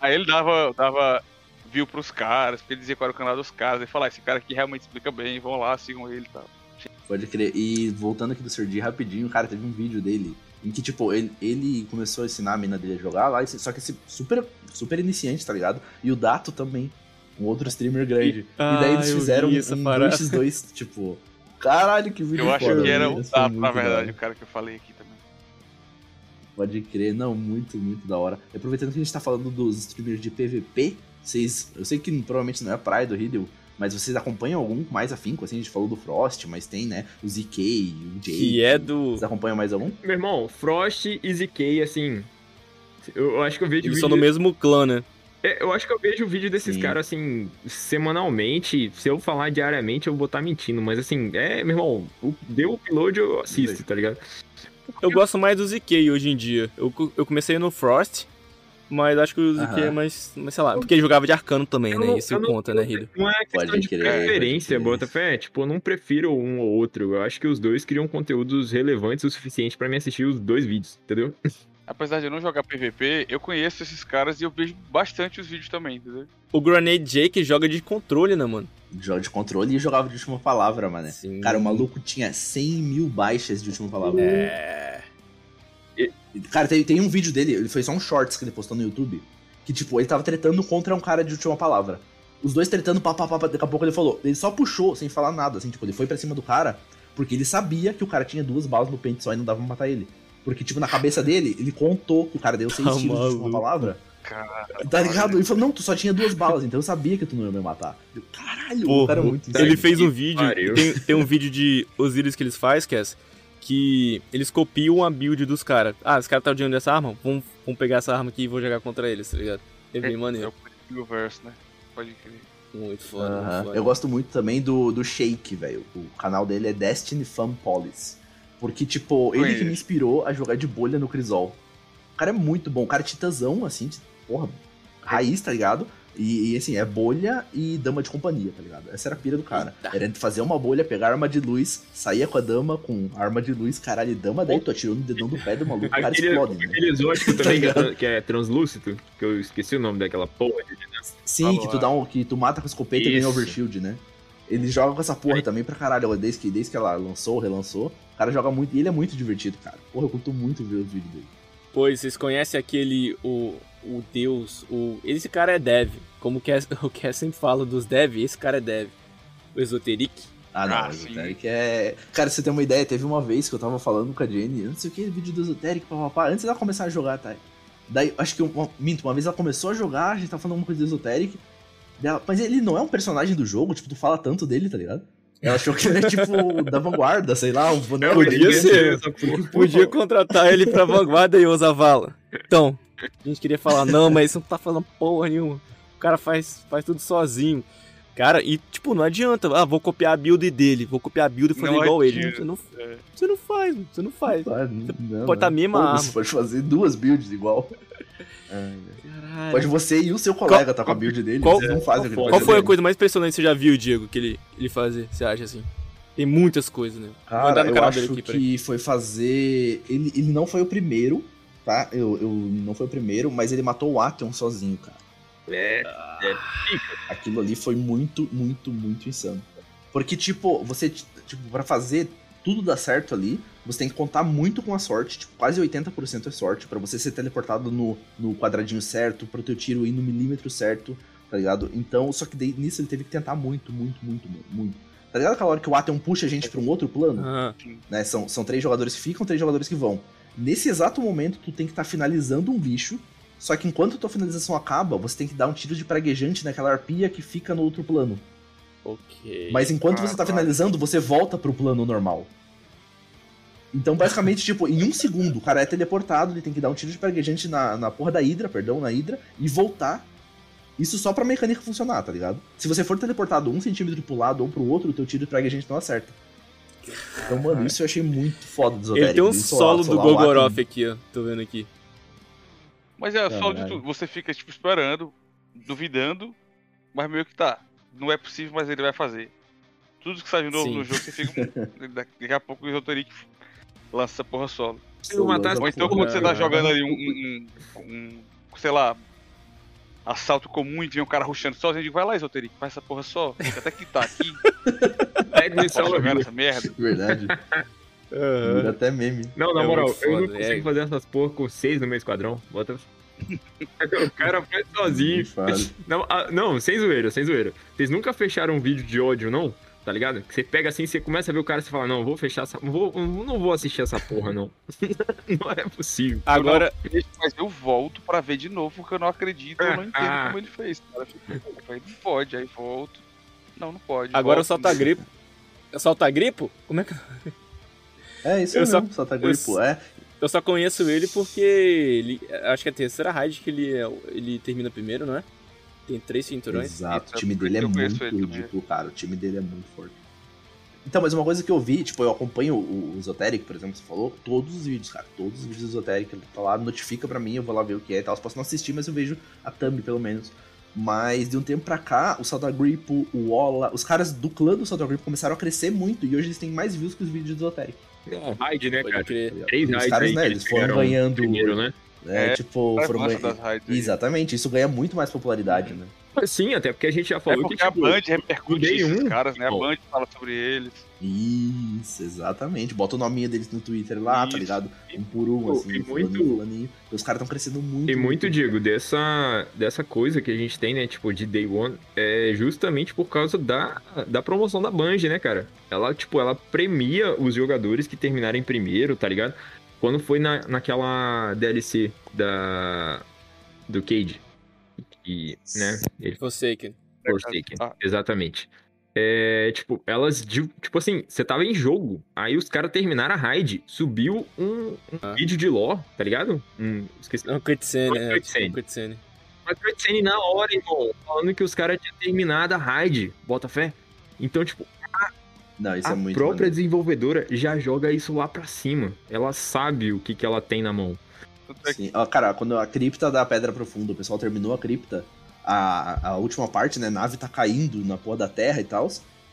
Aí ele dava, dava view pros caras, porque ele dizia qual era o canal dos caras, ele falava, esse cara aqui realmente explica bem, vão lá, sigam ele e tal. Pode crer. E voltando aqui do Sergi rapidinho, cara, teve um vídeo dele em que, tipo, ele, ele começou a ensinar a mina dele a jogar lá, e- só que esse super, super iniciante, tá ligado? E o Dato também, um outro streamer grande. Ah, e daí eles eu fizeram um essa parada. 2x2, tipo, caralho, que vídeo Eu acho foda, que era velho. o foi Dato, na da verdade, o cara que eu falei aqui também. Pode crer, não, muito, muito da hora. E aproveitando que a gente tá falando dos streamers de PVP, vocês. Eu sei que provavelmente não é a praia do Riddle, mas vocês acompanham algum mais afinco? Assim, a gente falou do Frost, mas tem, né? O ZK, o Jay. Que é do. Vocês acompanham mais algum? Meu irmão, Frost e ZK, assim. Eu, acho que eu vejo Eles vídeo. são no mesmo clã, né? É, eu acho que eu vejo vídeo desses Sim. caras, assim, semanalmente. Se eu falar diariamente, eu vou estar mentindo. Mas, assim, é, meu irmão, o, deu o upload, eu assisto, tá ligado? Eu gosto mais do ZK hoje em dia. Eu, eu comecei no Frost, mas acho que o Aham. é mais, mais, sei lá, porque ele jogava de arcano também, Eu né? não- Isso eu não- conta, né, Rido? Não é questão Pode de crer, preferência. Botafé. Tipo, eu não prefiro um ou outro. Eu acho que os dois criam conteúdos relevantes o suficiente pra me assistir os dois vídeos, entendeu? [laughs] Apesar de eu não jogar PVP, eu conheço esses caras e eu vejo bastante os vídeos também, entendeu? O Grenade Jake joga de controle, né, mano? Joga de controle e jogava de última palavra, mano. Cara, o maluco tinha 100 mil baixas de última palavra. É. Cara, tem, tem um vídeo dele, ele foi só um shorts que ele postou no YouTube, que tipo, ele tava tretando contra um cara de última palavra. Os dois tretando, pá, pá, pá, daqui a pouco ele falou, ele só puxou, sem falar nada, assim, tipo, ele foi pra cima do cara, porque ele sabia que o cara tinha duas balas no pente só e não dava pra matar ele. Porque, tipo, na cabeça dele, ele contou que o cara deu seis Tá tiros de última maluco. palavra. Cara, Tá ligado? Ele falou, não, tu só tinha duas balas, então eu sabia que tu não ia me matar. Eu, Caralho, Pô, o cara é muito Ele fez um vídeo, tem, tem um vídeo de Osiris que eles fazem, que é que eles copiam a build dos caras. Ah, os caras tá odiando essa arma? Vamos, vamos pegar essa arma aqui e vou jogar contra eles, tá ligado? É bem é maneiro. o verso, né? Pode crer. Muito foda, muito Aham. foda. Eu gosto muito também do, do Shake, velho. O canal dele é Destiny Fan Police. Porque, tipo, ele que me inspirou a jogar de bolha no Crisol. O cara é muito bom. O cara é titãzão, assim, de- porra, raiz, tá ligado? E, e, assim, é bolha e dama de companhia, tá ligado? Essa era a pira do cara. Eita. Era fazer uma bolha, pegar arma de luz, saía com a dama com arma de luz, caralho, dama, daí tu atirou no dedão do pé do maluco, o cara Aquele, explode, né? aquele exótico Tá também, que, é, que é translúcido, que eu esqueci o nome daquela porra. Sim, Vamos que lá. tu, dá um, que tu mata com escopeta e ganha Isso. overshield, né? Ele joga com essa porra Aí- também pra caralho, desde que, desde que ela lançou, relançou. O cara joga muito, e ele é muito divertido, cara. Porra, eu curto muito ver os vídeos dele. Pois, vocês conhecem aquele, o, o deus, o... Esse cara é dev, como o Cass, [laughs] o Cass sempre fala dos dev, esse cara é dev. O Esoteric. Ah, não, Ah, o. Esoteric é... Cara, você ter uma ideia, teve uma vez que eu tava falando com a Jenny, não sei o que, vídeo do Esoteric, papapá, antes dela começar a jogar, tá? Daí, acho que, uma, minto, uma vez ela começou a jogar, a gente tava falando alguma coisa do Esoteric, dela, mas ele não é um personagem do jogo, tipo, tu fala tanto dele, tá ligado? Ela achou que ele é, tipo, da vanguarda, sei lá, um boneco. Podia dele. ser. Podia contratar ele pra vanguarda e Osavala. Então, a gente queria falar, não, mas isso não tá falando porra nenhuma. O cara faz, faz tudo sozinho. Cara, e tipo, não adianta. Ah, vou copiar a build dele, vou copiar a build e fazer Não igual ele. adianta, Você não, é. você não faz, você não faz. Ah, não, pode tá a mesma Foda-se, arma. Pode fazer duas builds igual. [laughs] Caralho. Pode você e o seu colega tá com a build dele, qual- vocês não fazem ele Qual faz foi a dele. coisa mais impressionante que você já viu, Diego, que ele, ele fazer? Você acha assim? Tem muitas coisas, né? Cara, eu acho aqui, que foi fazer... Ele, ele não foi o primeiro, tá? Eu, eu não foi o primeiro, mas ele matou o Atheon sozinho, cara. É, Aquilo ali foi muito, muito, muito insano. Porque, tipo, você, tipo, pra fazer tudo dar certo ali, você tem que contar muito com a sorte, tipo, quase 80% é sorte, pra você ser teleportado no, no quadradinho certo, pro teu tiro ir no milímetro certo, tá ligado? Então, só que daí, nisso ele teve que tentar muito, muito, muito, muito, muito. Tá ligado aquela hora que o Atheon puxa a gente pra um outro plano? Ah, né? São, são três jogadores que ficam, três jogadores que vão. Nesse exato momento, tu tem que estar finalizando um bicho. Só que enquanto a tua finalização acaba, você tem que dar um tiro de praguejante naquela arpia que fica no outro plano. ok. Mas enquanto Ah, você tá finalizando, você volta pro plano normal. Então, basicamente, tipo, em um segundo, o cara é teleportado, ele tem que dar um tiro de praguejante na, na porra da Hydra, perdão, na Hydra, e voltar. Isso só pra mecânica funcionar, tá ligado? Se você for teleportado um centímetro pro lado ou pro outro, o teu tiro de praguejante não acerta. Então, mano, isso eu achei muito foda do Ele tem um solo do. Gogoroth aqui, ó. Tô vendo aqui. Mas é só de tudo. Você fica, tipo, esperando, duvidando, mas meio que tá. Não é possível, mas ele vai fazer. Tudo que sai de novo Sim. no jogo, você fica. [laughs] Daqui a pouco o Esoteric lança essa porra solo. Se eu Ou então porra, quando você tá jogando ali um, um- um- um, sei lá, assalto comum e vem um cara rushando sozinho, eu digo, vai lá, Esoteric, faz essa porra só. Fica até que tá aqui, [laughs] posso salva jogar vida. nessa merda. Verdade. [laughs] Vira até meme. Não, na É moral, eu não consigo é. fazer essas porra com seis no meu esquadrão. Bota. [laughs] o cara faz sozinho. Não, ah, não, sem zoeira, sem zoeira. Vocês nunca fecharam um vídeo de ódio, não? Tá ligado? Que você pega assim, você começa a ver o cara e você fala, não, vou fechar essa. Vou, não vou assistir essa porra, não. [laughs] não é possível. Agora, Mas eu volto pra ver de novo, porque eu não acredito, eu não entendo Ah. como ele fez. Cara, eu fico, "Pô, velho, não pode, aí volto. Não, não pode. agora volto, salta gripo. O salta gripo? Como é que. [laughs] É isso Eu mesmo, só- tá eu É, Eu só conheço ele porque ele. Acho que é a terceira raid que ele, é- ele termina primeiro, não é? Tem três cinturões. exato. O time dele é muito ridículo, cara. O time dele é muito forte. Então, mas uma coisa que eu vi, tipo, eu acompanho o, o Esoteric, por exemplo, você falou, todos os vídeos, cara. Todos os vídeos do Esoteric, ele tá lá, notifica pra mim, eu vou lá ver o que é e tal. Eu posso não assistir, mas eu vejo a thumb, pelo menos. Mas de um tempo pra cá, o Salta Grip, o Ola, os caras do clã do Salta Grip começaram a crescer muito e hoje eles têm mais views que os vídeos do Esoteric. É, raid, né, cara? crer. Três Os raids caras, aí né, eles foram ganhando- Primeiro, né? É, É, tipo, foram ganhando. raids. Exatamente, isso ganha muito mais popularidade, né? Sim, até porque a gente já É falou porque que, a tipo, Band repercute esses um, caras, né? A bom. Band fala sobre eles. Isso, exatamente. Bota o nominho deles no Twitter lá, tá Isso. ligado? Um por um, assim, E fulaninho, muito- fulaninho. E os caras estão crescendo muito. E muito, Diego, dessa, dessa coisa que a gente tem, né, tipo, de Day One, é justamente por causa da, da promoção da Band, né, cara? Ela, tipo, ela premia os jogadores que terminarem primeiro, tá ligado? Quando foi na, naquela DLC da do Cade, que, né, ele Forsaken. Forsaken, Ah. exatamente. É, tipo, elas, tipo assim, você tava em jogo, aí os caras terminaram a raid, subiu um, um Ah. vídeo de lore, tá ligado? Um, esqueci, Não, cutscene, Foi é. cutscene. tipo, cutscene. uma cutscene na hora, irmão, falando que os caras tinham terminado a raid, bota fé. Então, tipo, Não, isso a é muito. própria maneiro. desenvolvedora já joga isso lá pra cima. Ela sabe o que, que ela tem na mão. É Sim. Ó, cara, quando a cripta da Pedra Profunda, o pessoal terminou a cripta, a, a última parte, né? A nave tá caindo na porra da terra e tal.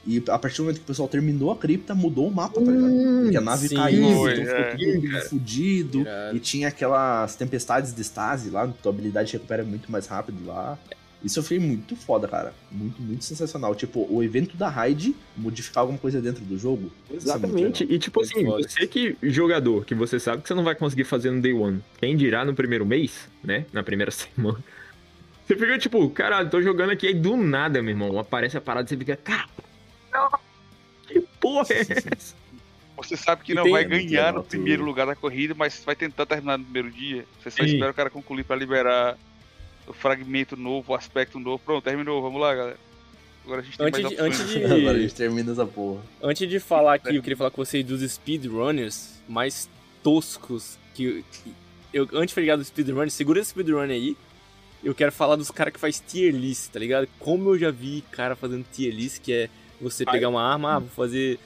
E a partir do momento que o pessoal terminou a cripta, mudou o mapa, tá ligado? Porque a nave sim. caiu, Foi, então ficou é. tudo Cara. fudido. Irado. E tinha aquelas tempestades de estase lá, tua habilidade recupera muito mais rápido lá. Isso eu fiquei muito foda, cara. Muito, muito sensacional. Tipo, o evento da raid modificar alguma coisa dentro do jogo. É Exatamente. legal. E tipo Muito assim, foda. você que jogador, que você sabe que você não vai conseguir fazer no day one, quem dirá no primeiro mês, né? Na primeira [laughs] semana. Você fica tipo, caralho, tô jogando aqui, aí do nada, meu irmão, aparece a parada e você fica, cara, que porra é essa? você sabe que E não tem- vai muito ganhar no tudo. primeiro lugar da corrida, mas vai tentar terminar no primeiro dia. Você só Sim. espera o cara concluir pra liberar o fragmento novo, o aspecto novo. Pronto, terminou. Vamos lá, galera. Agora a gente tem Antes mais de- opções. antes de- [laughs] Agora a gente termina essa porra. Antes de falar aqui, eu queria falar com vocês dos speedrunners mais toscos que. que- eu, antes de falar dos speedrunners, segura esse speedrunner aí. Eu quero falar dos caras que faz tier list, tá ligado? Como eu já vi cara fazendo tier list, que é você Ai. pegar uma arma, ah, vou fazer.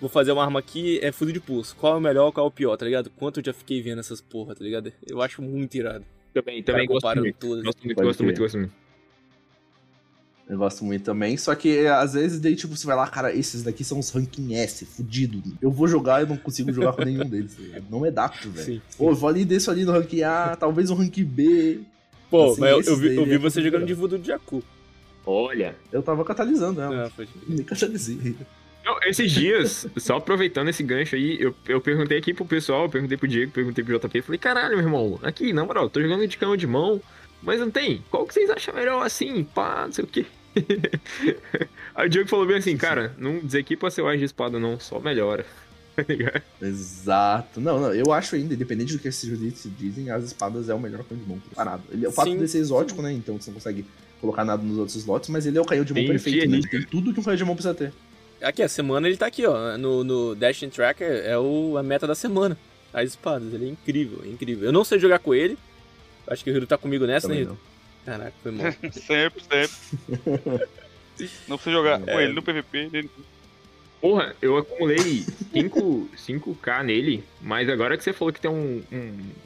Vou fazer uma arma aqui, é fundo de pulso. Qual é o melhor, qual é o pior, tá ligado? Quanto eu já fiquei vendo essas porra, tá ligado? Eu acho muito irado. Também, também gosto comparando muito. todas. Gosto muito, gosto muito, gosto muito. Eu gosto muito também. Só que às vezes daí, tipo, você vai lá, cara, esses daqui são os ranking S, fudido. Eu vou jogar e não consigo jogar com nenhum deles. tá? Não é dapto, velho. Pô, eu vou ali desço ali no rank A, talvez um rank B. Pô, Assim, mas eu, eu vi, eu vi é você jogando de voodoo de Jakku. Olha. Eu tava catalisando ela. Ah, pode- Nem catalisei. Não, esses dias, só aproveitando esse gancho aí, eu, eu perguntei aqui pro pessoal, eu perguntei pro Diego, perguntei pro JP, falei, caralho, meu irmão, aqui, na moral, tô jogando de cama de mão, mas não tem. Qual que vocês acham melhor assim? Pá, não sei o quê. [laughs] aí o Diego falou bem assim, cara, não desequipa seu ar de espada, não, só melhora. Tá ligado? Exato. Não, não, eu acho ainda, independente do que esses juristas dizem, as espadas é o melhor canhão de mão parado. Ele, o fato Sim, de ser exótico, né? Então você não consegue colocar nada nos outros slots, mas ele é o canhão de mão perfeito, né? list, Ele tem tudo que um canhão de mão precisa ter. Aqui, a semana ele tá aqui, ó. No, no Dashing Tracker é o, a meta da semana. As espadas, ele é incrível, é incrível. Eu não sei jogar com ele. Acho que o Hiro tá comigo nessa, né, Também Hiro? não. Caraca, foi mal. [laughs] sempre, sempre. [laughs] Não precisa jogar com É. ele no PVP. Ele... Porra, eu acumulei 5, 5k nele, mas agora que você falou que tem um. um-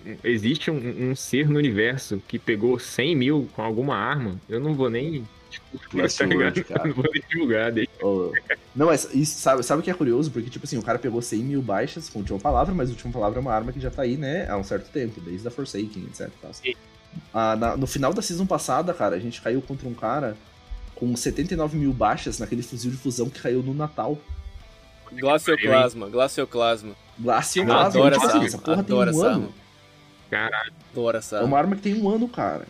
um- existe um, um ser no universo que pegou 100 mil com alguma arma, eu não vou nem. Tipo, tá ligado? cara. [laughs] Não vou nem divulgar dele. Ô, Não, mas isso, sabe, sabe o que é curioso? Porque, tipo assim, o cara pegou 100 mil baixas com a última palavra, mas a última palavra é uma arma que já tá aí, né, há um certo tempo, desde a Forsaken, etc. tal. Ah, na- no final da season passada, cara, a gente caiu contra um cara com 79 mil baixas naquele fuzil de fusão que caiu no Natal. Glacioclasma, glacioclasma. Glacioclasma. Adoro essa arma. essa porra Adoro tem um essa ano. arma. Caralho. Adoro essa É arma. uma arma que tem um ano, cara.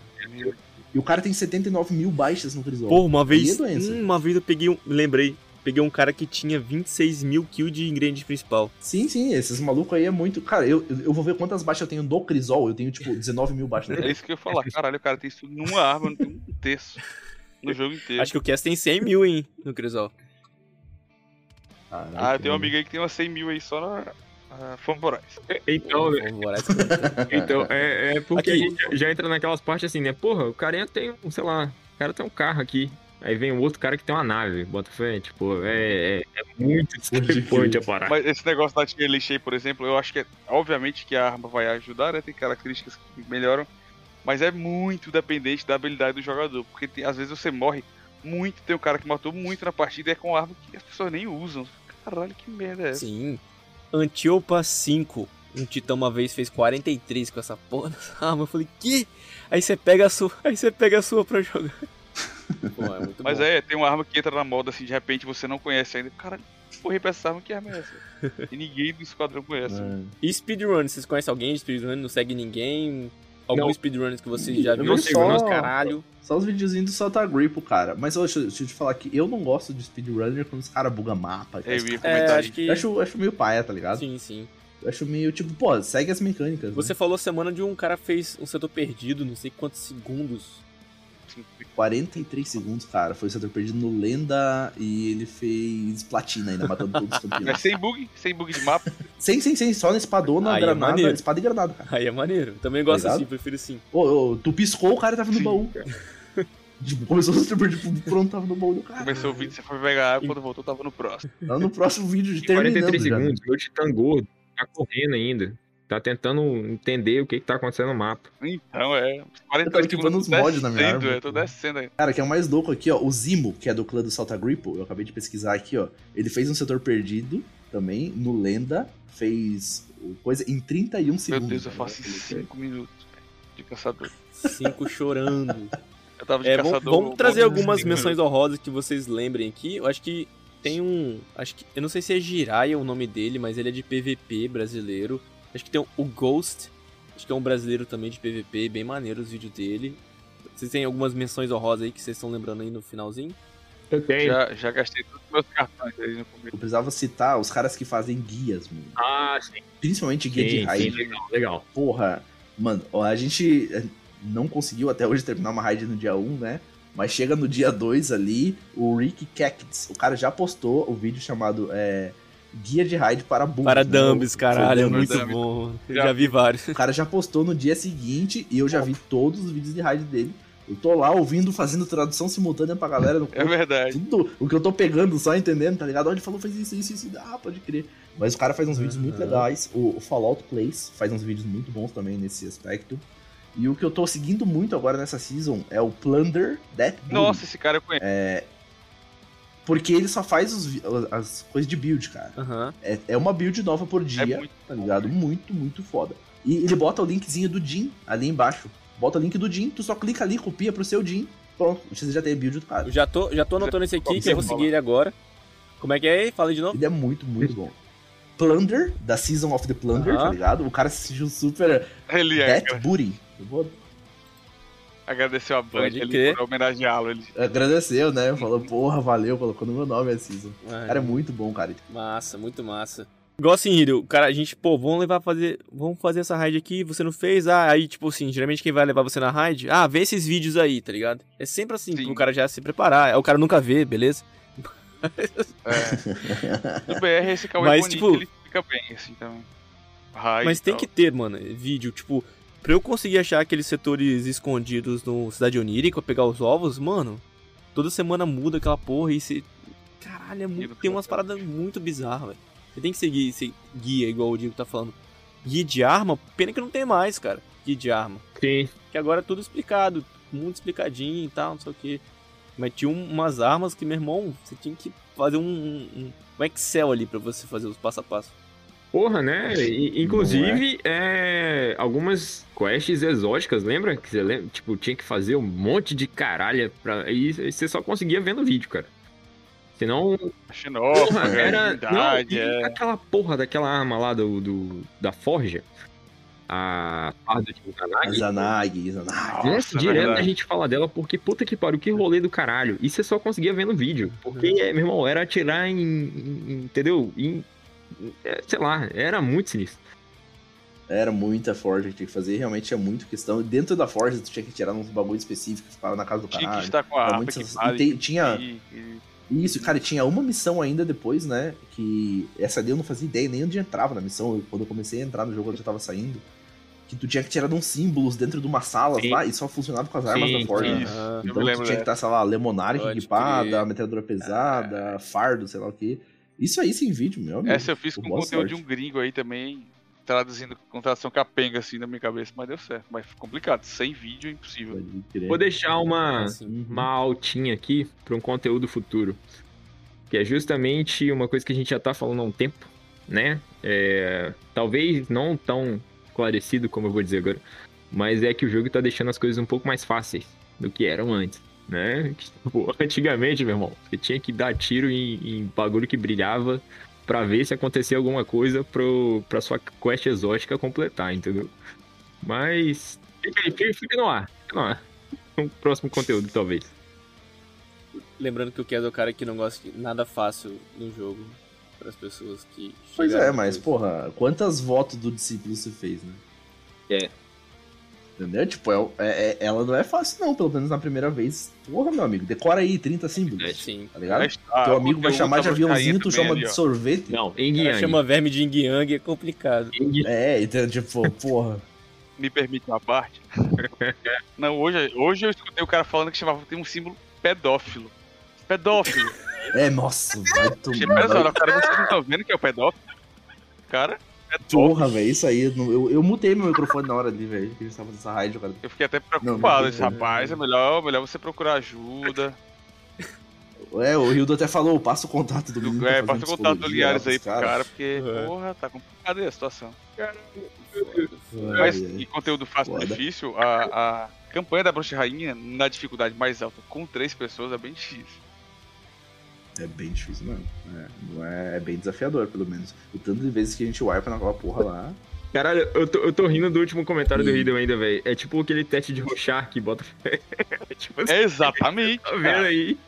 E o cara tem 79 mil baixas no Crisol. Porra, uma vez. É hum, uma vez eu peguei um. Lembrei. Peguei um cara que tinha 26 mil kills de ingrediente principal. Sim, sim, esses malucos aí é muito. Cara, eu, eu vou ver quantas baixas eu tenho do Crisol. Eu tenho, tipo, 19 mil baixas. É isso que eu ia falar. Caralho, o cara tem isso tudo numa arma, não tem um terço no jogo inteiro. Acho que o Cass tem 100 mil, hein, no Crisol. Caraca, Ah, tem um amigo aí que tem umas 100 mil aí só na. Fanborais. Então, né? Então, é, é porque Aqui. a gente já entra naquelas partes assim, né? Porra, o cara tem, um, sei lá, o cara tem um carro aqui. Aí vem um outro cara que tem uma nave, bota fé, tipo, é, é, é muito [laughs] discrepante a parada. Mas esse negócio da tier list aí, por exemplo, eu acho que é. Obviamente que a arma vai ajudar, né? Tem características que melhoram. Mas é muito dependente da habilidade do jogador. Porque tem- às vezes você morre muito, tem um cara que matou muito na partida e é com arma que as pessoas nem usam. Caralho, que merda é essa? Sim. Antiopa 5. Um titã uma vez fez 43 com essa porra [laughs] dessa arma. Eu falei, que? Aí você pega a sua. [laughs] Aí você pega a sua pra jogar. [laughs] Pô, é muito Mas bom. é, tem uma arma que entra na moda assim, de repente você não conhece ainda. Cara, porra, pra essa arma que arma é essa? E ninguém do esquadrão conhece. Mano. E speedrun? Vocês conhecem alguém de speedrun? Não segue ninguém? Algum Não. speedrunners que você já Eu viu? sigo, não. caralho. Só os videozinhos do Salta Grippo, cara. Mas deixa, eu- deixa eu te falar que eu não gosto de speedrunner quando os caras bugam mapa. Eu ia É, acho que. Eu acho, eu acho meio paia, tá ligado? Sim, sim. Eu acho meio tipo, pô, segue as mecânicas. né? Você falou semana de um cara fez um setor perdido, não sei quantos segundos. 43 segundos, cara. Foi o setor perdido no Lenda e ele fez platina ainda, matando todos os Mas campeões. sem bug, sem bug de mapa. [laughs] Sem, sem, sem, só na espadona, Aí é granada, maneiro. espada e granada, cara. Aí é maneiro. Também gosto Ligado? assim, prefiro sim. Ô, ô, tu piscou, o cara tava no Sim, baú. [laughs] Tipo, começou o setor perdido, pronto, tava no baú do cara. Começou o vídeo, você foi pegar água, quando voltou tava no próximo. Lá no próximo vídeo de terminando 43 já. segundos, meu titã gordo tá correndo ainda. Tá tentando entender o que, que tá acontecendo no mapa. Então, é. Eu 40 tava equipando uns mods na minha descendo, arma. é, tô descendo aí. Cara, que é o mais louco aqui, ó. O Zimo, que é do clã do Salta Grippo, eu acabei de pesquisar aqui, ó. Ele fez um setor perdido também, no Lenda. Fez coisa em 31 Meu segundos. Deus, eu faço em ligado? 5 minutos de caçador. Cinco chorando. [laughs] Eu tava de É, vamos, caçador. vamos trazer voltando algumas menções honrosas que vocês lembrem aqui. Eu acho que tem um. Acho que. Eu não sei se é Jiraiya o nome dele, mas ele é de PVP brasileiro. Acho que tem o Ghost. Acho que é um brasileiro também de PVP, bem maneiro os vídeos dele. Vocês têm algumas menções honrosas aí que vocês estão lembrando aí no finalzinho? Eu tenho. Já, já gastei todos os meus cartões aí no começo. Eu precisava citar os caras que fazem guias, mano. Ah, sim, Principalmente guia de sim, sim, raid. legal, legal. Porra, mano, a gente eh, não conseguiu até hoje terminar uma raid no dia 1, né? Mas chega no dia 2 ali, o Rick Cactus, o cara já postou o vídeo chamado é, Guia de Raid para Bulls. Para né? Dumbs, caralho, é muito Dumbs. bom. Eu Já já vi vários. O cara já postou no dia seguinte e eu já vi todos os vídeos de raid dele. Eu tô lá ouvindo, fazendo tradução simultânea pra galera no É verdade. tudo o que eu tô pegando, só entendendo, tá ligado? Onde falou, faz isso, isso, isso, ah, pode crer. Mas o cara faz uns vídeos muito Aham. legais. O, Fallout Plays faz uns vídeos muito bons também nesse aspecto. E o que eu tô seguindo muito agora nessa season é o Plunder Boom. Nossa, esse cara eu conheço. Porque ele só faz os as coisas de build, cara. Aham. É, é uma build nova por dia, É muito tá ligado? Muito, muito foda. E ele bota o linkzinho do Jin ali embaixo. Bota o link do Jin, tu só clica ali, copia pro seu Jin. Pronto, você já tem a build do cara. Eu já tô, já tô anotando esse aqui, que eu vou seguir ele agora. Como é que é? Fala aí de novo. Ele é muito, muito bom. Plunder, da Season of the Plunder, Aham. tá ligado? O cara se sentiu super Ele é. Booty. Eu vou Agradeceu a Band crer. por homenageá-lo. Ele... agradeceu, né? Falou, porra, valeu, colocou no meu nome a Season. O Ai, cara é muito bom, cara. Massa, muito massa. Igual assim, Hiro, cara, a gente, pô, vamos levar pra fazer. Vamos fazer essa raid aqui, você não fez? Ah, aí, tipo assim, geralmente quem vai levar você na raid, ah, vê esses vídeos aí, tá ligado? É sempre assim, Sim. pro cara já se preparar. É o cara nunca vê, beleza? É. [laughs] No BR, esse Cauê Mas, bonito, tipo- ele fica bem, assim, também. Raio Mas tem tal. que ter, mano, vídeo, tipo, pra eu conseguir achar aqueles setores escondidos no Cidade Onírica, pegar os ovos, mano, toda semana muda aquela porra e se. caralho, é muito, tem umas paradas muito bizarras, velho. Você tem que seguir, seguir guia, igual o Diego tá falando. Guia de arma, pena que não tem mais, cara. Guia de arma. Sim. Que agora é tudo explicado, muito explicadinho e tal, não sei o que. Mas tinha um- umas armas que, meu irmão, você tinha que fazer um, um, um Excel ali pra você fazer os passo a passo. Porra, né? E- inclusive, é, algumas quests exóticas, lembra? Que você lembra? Tipo, tinha que fazer um monte de caralha pra. E você só conseguia vendo vídeo, cara. Senão. Xenófobo, Porra, era. Não, realidade, e é. aquela porra daquela arma lá do, do- da Forja. A farda de Zanagi. Zanag, Zanag. Nossa, Nossa, é direto verdade. a gente fala dela porque puta que pariu, que rolê do caralho. E você só conseguia vendo vídeo. Porque, Uhum. é, meu irmão, era atirar em. em- entendeu? Em, é, sei lá, era muito sinistro. Era muita Forja que tinha que fazer, realmente tinha muito questão. E dentro da Forja, tu tinha que tirar uns bagulho específicos que ficava na casa do Tinha que caralho. estar com a arma muito que vale. e tem- tinha- e- e- Isso, cara, e tinha uma missão ainda depois, né? Que essa daí eu não fazia ideia nem onde entrava na missão. Eu- quando eu comecei a entrar no jogo, eu já tava saindo. Que tu tinha que tirar uns símbolos dentro de umas salas Sim. lá e só funcionava com as armas Sim, da Forja. Eu Então tu lembro tinha que estar, sei lá, Lemonark Pode equipada, metralhadora pesada, fardo, sei lá o que. Isso aí sem vídeo, meu amigo. Essa eu fiz com Boa conteúdo de sorte. um gringo aí também, traduzindo com tradução capenga assim na minha cabeça, mas deu certo. Mas complicado, sem vídeo é impossível. Vou deixar uma. Uhum. uma altinha aqui para um conteúdo futuro. Que é justamente uma coisa que a gente já tá falando há um tempo, né? É, talvez não tão esclarecido como eu vou dizer agora, mas é que o jogo tá deixando as coisas um pouco mais fáceis do que eram antes, né? [laughs] Que, tipo, antigamente, meu irmão, você tinha que dar tiro em, em bagulho que brilhava pra ver se acontecia alguma coisa pro, pra sua quest exótica completar, entendeu? Mas fica, aí, fica, fica no ar, fica no ar. [laughs] Um próximo conteúdo, talvez. Lembrando que o Kes é o cara que não gosta de nada fácil no jogo para as pessoas que Pois é, mas, porra, quantas votos do discípulo você fez, né? É. Entendeu? Tipo, é, é- ela não é fácil, não, pelo menos na primeira vez. Porra, meu amigo, decora aí 30 símbolos. É, Sim. Tá ligado? Mas, ah, Teu o amigo vai chamar de aviãozinho, tu chama ali, de sorvete. Não, O Eng cara Yang. chama verme de Yin Yang é complicado. Eng- É, então, tipo, [laughs] porra. Me permite uma parte? [laughs] Não, hoje, hoje eu escutei o cara falando que chamava tem um símbolo pedófilo. Pedófilo. É, nossa, vai Achei tomar. pesado, cara, vocês não estão vendo que é o pedófilo? Cara, pedófilo. Porra, velho, isso aí. Eu, eu, mutei meu microfone na hora ali, velho. Que a gente tava nessa rádio, cara. Eu fiquei até preocupado. não Esse rapaz, é melhor, melhor você procurar ajuda. É, o Rildo até falou, passa o contato do menino. É, fazendo passa o contato do lá aí pro cara, porque, Uhum. porra, tá complicada aí a situação. Ai, Mas em conteúdo fácil e Foda. difícil, a, a campanha da Bruxa Rainha, na dificuldade mais alta, com três pessoas, é bem difícil. É bem difícil mesmo. É, não é, é bem desafiador, pelo menos. O tanto de vezes que a gente wipa naquela porra lá. Caralho, eu tô, eu tô rindo do último comentário do Ih. Riddle ainda, velho. É tipo aquele teste de rochar que bota. [laughs] tipo assim, É exatamente. [laughs] tá vendo cara. aí?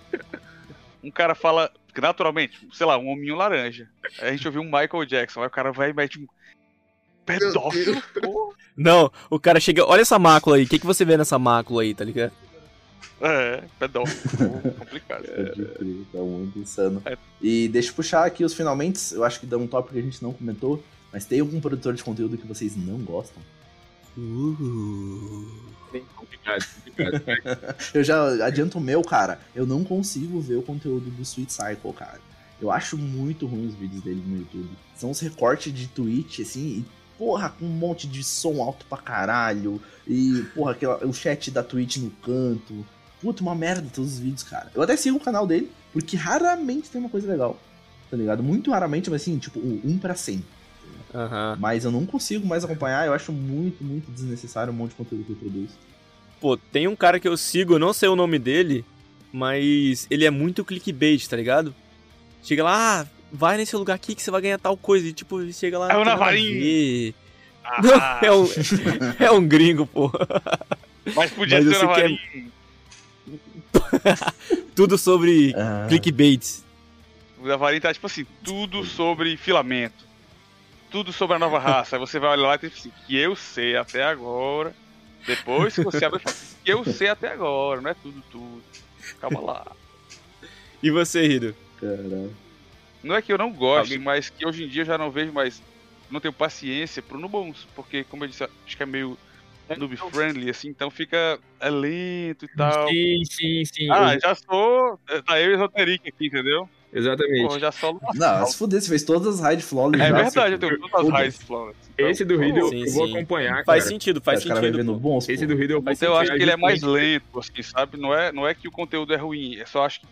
Um cara fala, naturalmente, sei lá, um hominho laranja. Aí a gente ouviu um Michael Jackson, aí o cara vai e mete um. Pedófilo? Porra. Não, o cara chega, olha essa mácula aí, o que, que você vê nessa mácula aí, tá ligado? É, pedófilo. [laughs] Complicado. Pode crer, tá muito insano. É. E deixa eu puxar aqui os finalmente. Eu acho que dá um tópico que a gente não comentou. Mas tem algum produtor de conteúdo que vocês não gostam? Complicado, complicado. [laughs] Eu já adianto o meu, cara. Eu não consigo ver o conteúdo do Sweet Cycle, cara. Eu acho muito ruim os vídeos dele no YouTube. São os recortes de Twitch, assim, e, porra, com um monte de som alto pra caralho. E, porra, aquela, o chat da Twitch no canto. Puta, uma merda todos os vídeos, cara. Eu até sigo o canal dele, porque raramente tem uma coisa legal. Tá ligado? Muito raramente, mas assim, tipo, o 1 pra 100. Aham. Mas eu não consigo mais acompanhar. Eu acho muito, muito desnecessário um monte de conteúdo que ele produz. Pô, tem um cara que eu sigo, eu não sei o nome dele, mas ele é muito clickbait, tá ligado? Chega lá, ah, vai nesse lugar aqui que você vai ganhar tal coisa. E tipo, ele chega lá. É o Navarinho. Ah, Não, [laughs] é um, [laughs] é um gringo, pô. Mas podia Mas ser que é- Navarinho. [laughs] Tudo sobre Ah, clickbaits. O tá tipo assim, tudo sobre filamento. Tudo sobre a nova raça. Aí você vai olhar lá e tem assim, que eu sei até agora. Depois que você abre, fala, que eu sei até agora, não é tudo, tudo. Calma lá. E você, Rido? caralho. Não é que eu não goste, Alguém- mas que hoje em dia eu já não vejo mais. Não tenho paciência pro Nubons. Porque, como eu disse, acho que é meio noob friendly, assim, então fica é lento e tal. Sim, sim, sim. Ah, eu, já sou. Tá eu e Esoteric aqui, entendeu? Exatamente. Pô, já solo Não, se fuder, você fez todas as raids flawless É já, verdade, eu tenho todas as raids flawless. Então, Esse do Riddle Sim, eu vou sim. acompanhar, Faz cara. sentido, faz sentido. pô. bons, Esse pô. do Riddle eu vou Mas eu acho que ele é mais lento, assim, sabe? Não é, não é que o conteúdo é ruim, é só acho que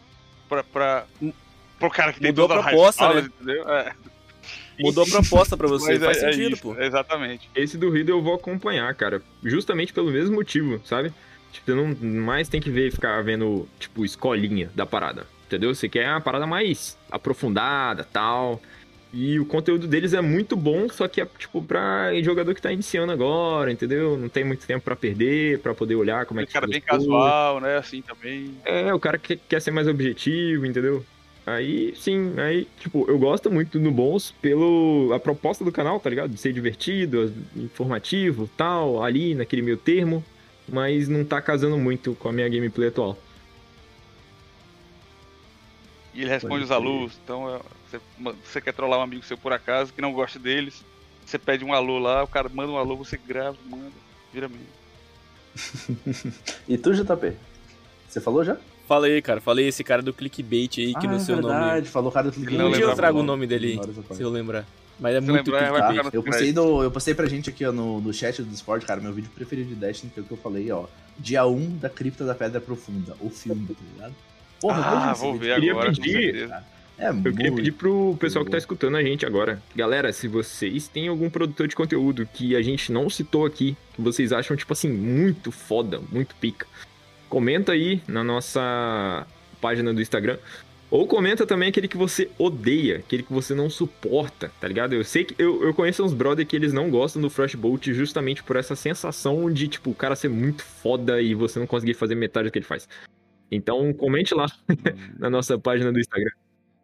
pra, pra, pro cara que tem Mudou a todas as proposta, raids né? entendeu? É. Mudou a proposta pra você, faz é- é sentido, isso, pô. Exatamente. Esse do Riddle eu vou acompanhar, cara. Justamente pelo mesmo motivo, sabe? Tipo, você não mais tem que ver ficar vendo, tipo, escolinha da parada. Entendeu? Você quer uma parada mais aprofundada tal. E o conteúdo deles é muito bom, só que é, tipo, pra jogador que tá iniciando agora, entendeu? Não tem muito tempo pra perder, pra poder olhar como é que cara bem casual, né? Assim também. É, o cara que quer ser mais objetivo, entendeu? Aí, sim, aí, tipo, eu gosto muito do Bons pelo a proposta do canal, tá ligado? De ser divertido, informativo, tal, ali naquele meio termo, mas não tá casando muito com a minha gameplay atual. E ele responde Pode os alôs. Então, é, você, você quer trollar um amigo seu por acaso que não gosta deles, você pede um alô lá, o cara manda um alô, você grava, manda, vira mesmo. [laughs] E tu, JP? Você falou já? Falei, cara, falei esse cara do clickbait aí, que ah, no é seu nome. verdade, falou o cara do Um não dia eu trago o o nome. dele, se eu lembrar. Mas é Se muito lembrar, clickbait. Eu postei, crédito. no, eu postei pra gente aqui ó, no, no chat do Discord, cara, meu vídeo preferido de Destiny, que é o que eu falei, ó. Dia 1 da Cripta da Pedra Profunda, o filme, tá ligado? Porra, eu ah, vou vídeo. ver Queria agora, pedir. É Eu queria pedir pro pessoal que tá escutando a gente agora. Galera, se vocês têm algum produtor de conteúdo que a gente não citou aqui, que vocês acham, tipo assim, muito foda, muito pica, comenta aí na nossa página do Instagram. Ou comenta também aquele que você odeia, aquele que você não suporta, tá ligado? Eu sei que eu, eu conheço uns brother que eles não gostam do Frostbolt justamente por essa sensação de, tipo, o cara ser muito foda e você não conseguir fazer metade do que ele faz. Então, comente lá [laughs] na nossa página do Instagram.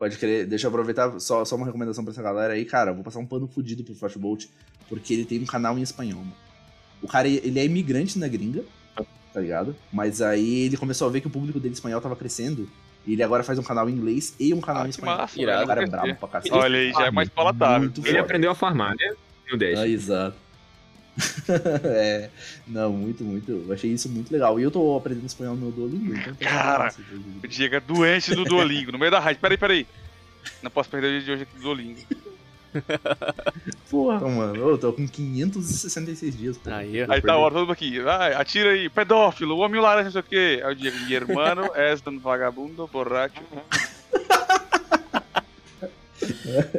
Pode querer, deixa eu aproveitar só, só uma recomendação pra essa galera aí, cara. eu Vou passar um pano fudido pro Frostbolt, porque ele tem um canal em espanhol, mano. O cara, ele é imigrante na gringa, tá ligado? Mas aí ele começou a ver que o público dele espanhol tava crescendo, e ele agora faz um canal em inglês e um canal Ah, em espanhol. massa, Irado. Cara é brabo pra cacete. Olha aí, já é mais palatável. Ele foda. aprendeu a farmar, né? No Dash. Ah, exato. [laughs] é, não, muito, muito. Eu achei isso muito legal. E eu tô aprendendo espanhol no meu Duolingo, então... Cara? O Diego é doente do Duolingo, no meio da rádio. Peraí, peraí. Não posso perder o dia de hoje aqui do Duolingo. [laughs] Porra, mano, eu tô com 566 dias. pô. Aí, Aí tá perdi. hora, todo mundo aqui. Vai, atira aí, pedófilo, o homem laranja, não sei o quê. Aí o Diego, mi hermano es un vagabundo, borracho. [laughs]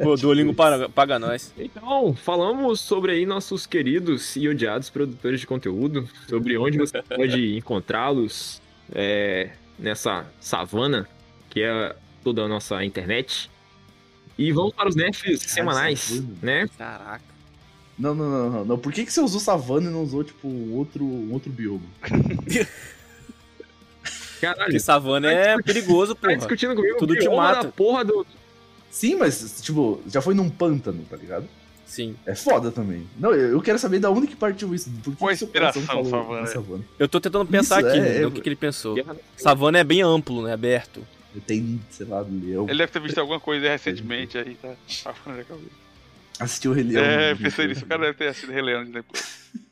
Pô, Duolingo paga, paga nós. Então, falamos sobre aí nossos queridos e odiados produtores de conteúdo, sobre onde você [laughs] pode encontrá-los é, nessa savana que é toda a nossa internet. E vamos para os nerfs semanais, savana. né? Caraca. Não, não, não, não, não. Por que, que você usou savana e não usou, tipo, outro, outro bioma? [laughs] Caralho, Porque savana é perigoso, tá porra. discutindo comigo Tudo o te bioma mata. da porra do... Sim, mas, tipo, já foi num pântano, tá ligado? Sim. É foda também. Não, eu, eu quero saber da onde que partiu isso. Por que inspiração, falou em savana? Eu tô tentando pensar Isso, aqui, é, né, é- o que, que ele pensou. Savana é bem amplo, né? Aberto. Tem, sei lá, leão. Ele deve ter visto alguma coisa recentemente aí, tá? tá. Assistiu o Rei Leão. É, no pensei nisso. O cara deve ter assistido Rei Leão de depois. [laughs]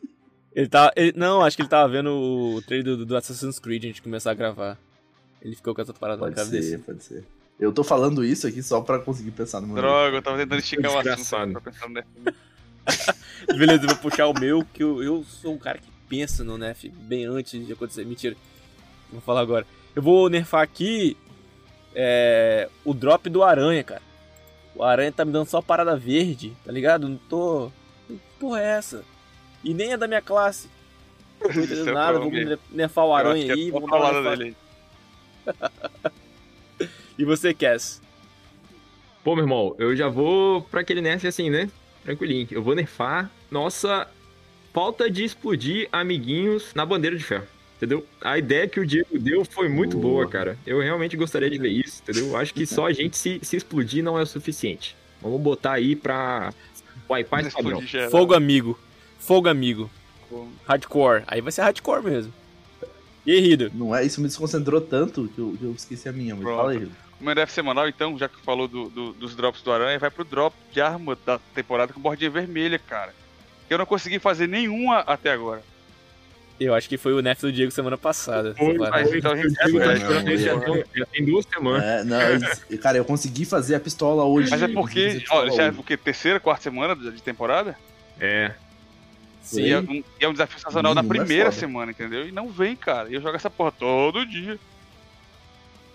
Ele tá. ele- não, acho que ele tava vendo o trailer do, do Assassin's Creed antes de começar a gravar. Ele ficou com essa parada na Pode cabeça. ser, pode ser. Eu tô falando isso aqui só pra conseguir pensar no meu. Droga, eu tava tentando esticar o assunto pra pensar né? [laughs] Beleza, eu vou puxar o meu, que eu, eu sou um cara que pensa no nerf bem antes de acontecer. Mentira. Vou falar agora. Eu vou nerfar aqui é, o drop do aranha, cara. O aranha tá me dando só parada verde, tá ligado? Não tô. Que porra é essa? E nem é da minha classe. Não tô [laughs] entendendo é nada, pra vou nerfar o aranha é aí. Vamos pra dar uma dele. [laughs] E você, Cass? Pô, meu irmão, eu já vou pra aquele nerf assim, né? Tranquilinho. Eu vou nerfar nossa falta de explodir amiguinhos na bandeira de ferro. Entendeu? A ideia que o Diego deu foi muito Boa. boa, cara. Eu realmente gostaria de ver isso, entendeu? Acho que só a gente se, se explodir não é o suficiente. Vamos botar aí pra Wi-Fi padrão. Fogo amigo. Fogo amigo. Hardcore. Aí vai ser hardcore mesmo. E aí, Rido? Não é? Isso me desconcentrou tanto que eu, que eu esqueci a minha. Mas Pronto. fala aí, Rio. O meu DF semanal, então, já que falou do- do- dos drops do Aranha, vai pro drop de arma da temporada com bordinha vermelha, cara. Eu não consegui fazer nenhuma até agora. Eu acho que foi o nerf do Diego semana passada. Foi, mas então a gente é, mim já, tem- duas semanas. É, não, cara, eu consegui fazer a pistola hoje. Mas é porque, a pistola ó, já é porque terceira, quarta semana de temporada? É. Sim. E é, um, e é um desafio sazonal na é primeira semana, entendeu? E não vem, cara. E eu jogo essa porra todo dia.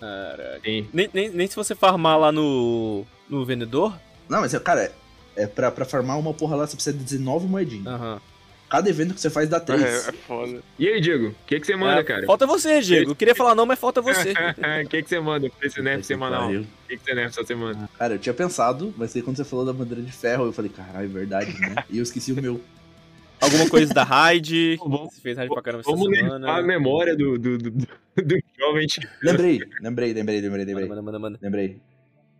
Caraca. Sim. Nem, nem, nem se você farmar lá no, no vendedor. Não, mas, cara, é, é pra, pra farmar uma porra lá, você precisa de 19 moedinhas. Aham. Cada evento que você faz dá 3. É, é foda. E aí, Diego, o que, que você manda, É, cara? Falta você, Diego. Eu queria falar não, mas falta você. [laughs] O que, que você manda pra esse nerf semanal? O que, que você nerf essa semana? Cara, eu tinha pensado, mas aí quando você falou da bandeira de ferro, eu falei, caralho, é verdade, né? [laughs] E eu esqueci o meu. Alguma coisa da raid. [laughs] Vamos- Você fez raid pra caramba essa Vamos nerfar a semana. memória do, do, do, do jovem. Lembrei, lembrei, lembrei, lembrei, lembrei. Manda, manda, manda. Lembrei.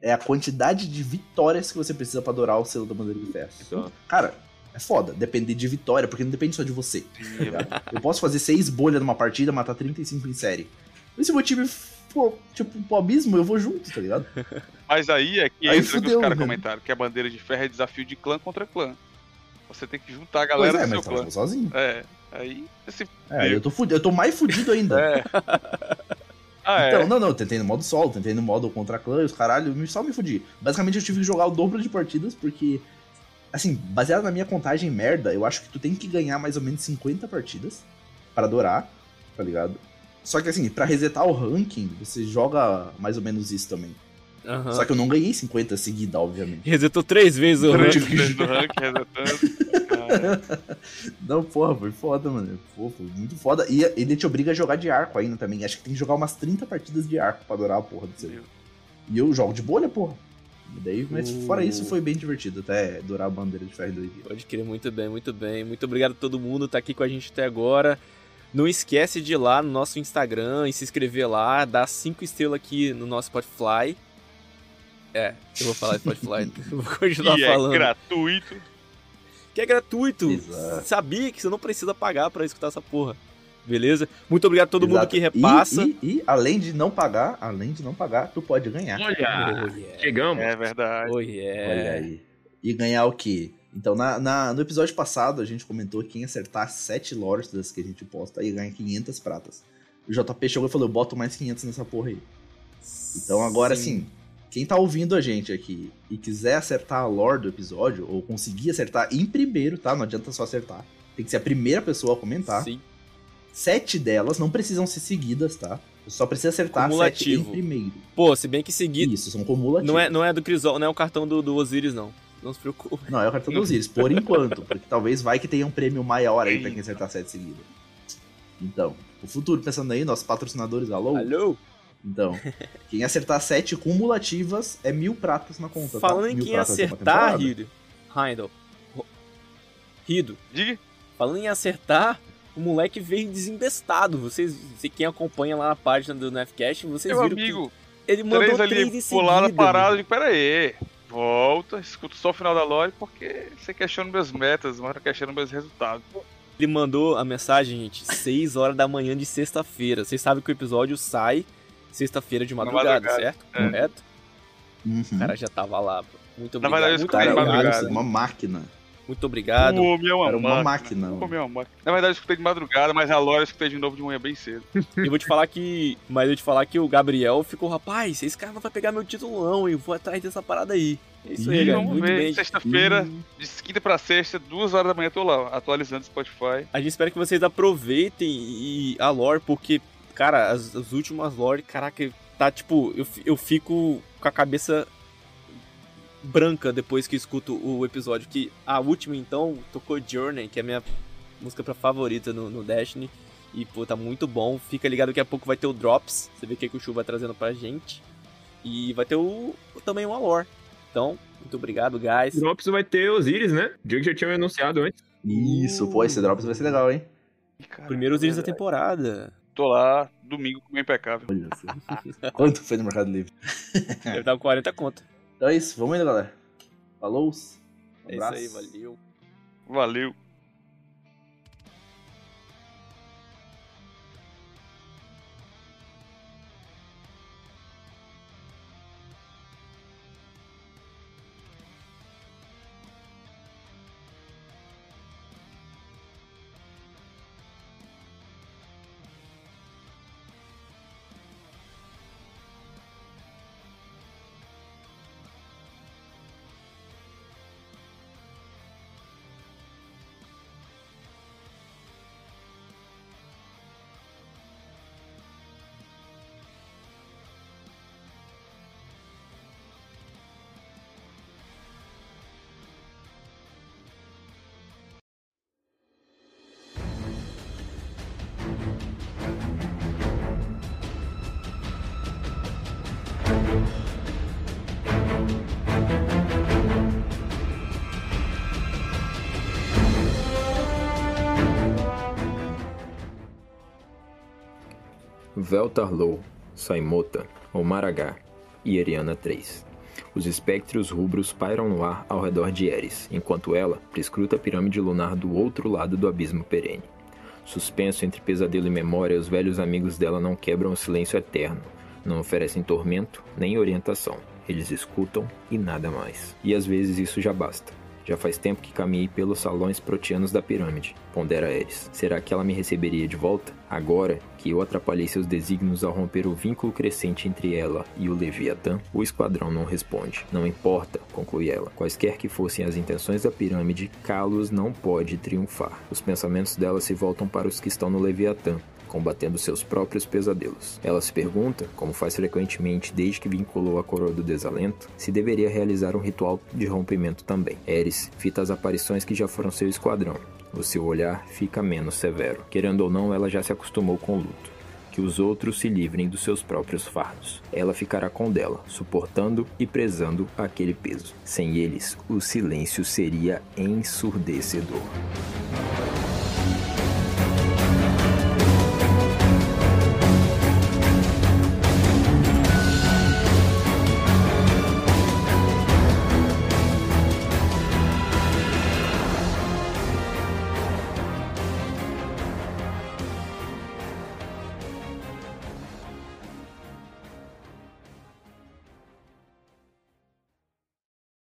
É a quantidade de vitórias que você precisa pra adorar o selo da bandeira de ferro. Cara, é foda depender de vitória, porque não depende só de você. tá? Eu posso fazer 6 bolhas numa partida, matar 35 em série. E se o meu time for, tipo, pro abismo, eu vou junto, tá ligado? Mas aí é que Aí entra o que fudeu, os caras né? comentaram, que a bandeira de ferro é desafio de clã contra clã. Você tem que juntar a Pois galera é, do seu mas clã. sozinho. É, aí esse. É, eu tô, fudido, eu tô mais fudido ainda. É. [laughs] Ah, Então, é. não, não, eu tentei no modo solo, tentei no modo contra clã os caralho, só me fudi. Basicamente eu tive que jogar o dobro de partidas, porque, assim, baseado na minha contagem merda, eu acho que tu tem que ganhar mais ou menos 50 partidas para adorar, tá ligado? Só que assim, pra resetar o ranking, você joga mais ou menos isso também. Aham. Só que eu não ganhei 50 seguida, obviamente. Resetou três vezes o Três ranking. vezes no ranking, resetando. [laughs] Não, porra, foi foda, mano. Pô, foi muito foda. E ele te obriga a jogar de arco ainda também. Acho que tem que jogar umas 30 partidas de arco pra adorar a porra do seu. E eu jogo de bolha, porra. E daí, mas Uh. fora isso, foi bem divertido. Até adorar a bandeira de ferro dois dias. Pode crer, muito bem, muito bem. Muito obrigado a todo mundo que tá aqui com a gente até agora. Não esquece de ir lá no nosso Instagram e se inscrever lá, dar cinco estrelas aqui no nosso Spotify. É, eu vou falar Spotify, [laughs] vou continuar E é falando. gratuito. Que é gratuito. Exato. Sabia que você não precisa pagar pra escutar essa porra. Beleza? Muito obrigado a todo mundo Exato. que repassa. E, e- e, além de não pagar, além de não pagar, tu pode ganhar. Oh, Olha, yeah. chegamos. É verdade. Oh, Olha yeah. aí. E ganhar o quê? Então, na, na- no episódio passado, a gente comentou que quem acertar 7 lords das que a gente posta aí ganha 500 pratas. O JP chegou e falou: eu boto mais 500 nessa porra aí. Então, agora sim, quem tá ouvindo a gente aqui e quiser acertar a lore do episódio, ou conseguir acertar em primeiro, tá? Não adianta só acertar. Tem que ser a primeira pessoa a comentar. Sim. Sete delas não precisam ser seguidas, tá? Só precisa acertar sete em primeiro. Pô, se bem que seguir. Isso, são cumulativos. Não é, não é do Crisol, não é o cartão do, do Osiris, não. Não se preocupe. Não, é o cartão dos Íris, por [laughs] enquanto. Porque talvez vai que tenha um prêmio maior aí pra quem acertar sete seguidas. Então, o futuro, pensando aí, nossos patrocinadores, alô? Alô? Então, quem acertar sete cumulativas é mil pratas na conta, tá? Falando em Mil quem acertar. Rido. Heindel. Rido. Diga. Falando em acertar, o moleque veio desembestado. Vocês, se quem acompanha lá na página do Nefcast, vocês Meu viram amigo, que ele mandou três três, ali em pularam seguida. parado. Eu mano. digo, pera aí. Volta, escuta só o final da lore, porque você questiona minhas metas, mas não questiona meus resultados. Ele mandou a mensagem, gente, 6 horas da manhã de sexta-feira. Vocês sabem que o episódio sai sexta-feira de madrugada, madrugada, certo? é. Correto? Uhum. O cara já tava lá. Muito Na obrigado. verdade, eu muito, escutei de Cara, o obrigado. madrugada. Wilson, uma máquina. Muito obrigado. O homem é uma Era uma máquina. máquina, uma máquina. Na verdade, eu escutei de madrugada, mas a lore eu escutei de novo de manhã bem cedo. E vou te falar que. Mas eu vou te falar que o Gabriel ficou, rapaz, esse cara não vai pegar meu título, não, e vou atrás dessa parada aí. É isso aí, galera. Vamos Muito ver. Sexta-feira, de quinta pra sexta, duas horas da manhã, eu tô lá, atualizando o Spotify. A gente espera que vocês aproveitem e a lore, porque, cara, as, as últimas lore, caraca, tá tipo, eu, eu fico com a cabeça branca depois que escuto o episódio. Que a última, então, tocou Journey, que é a minha música pra favorita no, no Destiny. E, pô, tá muito bom. Fica ligado que daqui a pouco vai ter o Drops. Você vê o que, que o Chu vai trazendo pra gente. E vai ter o, também uma lore. Então, muito obrigado, guys. Drops vai ter Osiris, né? O Diego já tinha anunciado antes. Isso, pô, esse Drops vai ser legal, hein? Cara, Primeiros vídeos da temporada. Tô lá, domingo, com impecável. Olha só. [laughs] Quanto foi no Mercado Livre? [laughs] Deve com 40 conto. Então é isso, vamos indo, galera. Falou. Um É isso aí, valeu. Valeu. Veltarlow, Saimota, Omaragar e Eriana III. Os espectros rubros pairam no ar ao redor de Eris, enquanto ela prescruta a pirâmide lunar do outro lado do abismo perene. Suspenso entre pesadelo e memória, os velhos amigos dela não quebram o silêncio eterno, não oferecem tormento nem orientação. Eles escutam e nada mais. E às vezes isso já basta. Já faz tempo que caminhei pelos salões proteanos da pirâmide, pondera Eris. Será que ela me receberia de volta? Agora que eu atrapalhei seus desígnios ao romper o vínculo crescente entre ela e o Leviatã, o esquadrão não responde. Não importa, conclui ela. Quaisquer que fossem as intenções da pirâmide, Kalos não pode triunfar. Os pensamentos dela se voltam para os que estão no Leviatã, combatendo seus próprios pesadelos. Ela se pergunta, como faz frequentemente desde que vinculou a coroa do desalento, se deveria realizar um ritual de rompimento também. Eris fita as aparições que já foram seu esquadrão. O seu olhar fica menos severo. Querendo ou não, ela já se acostumou com o luto que os outros se livrem dos seus próprios fardos. Ela ficará com dela, suportando e prezando aquele peso. Sem eles, o silêncio seria ensurdecedor.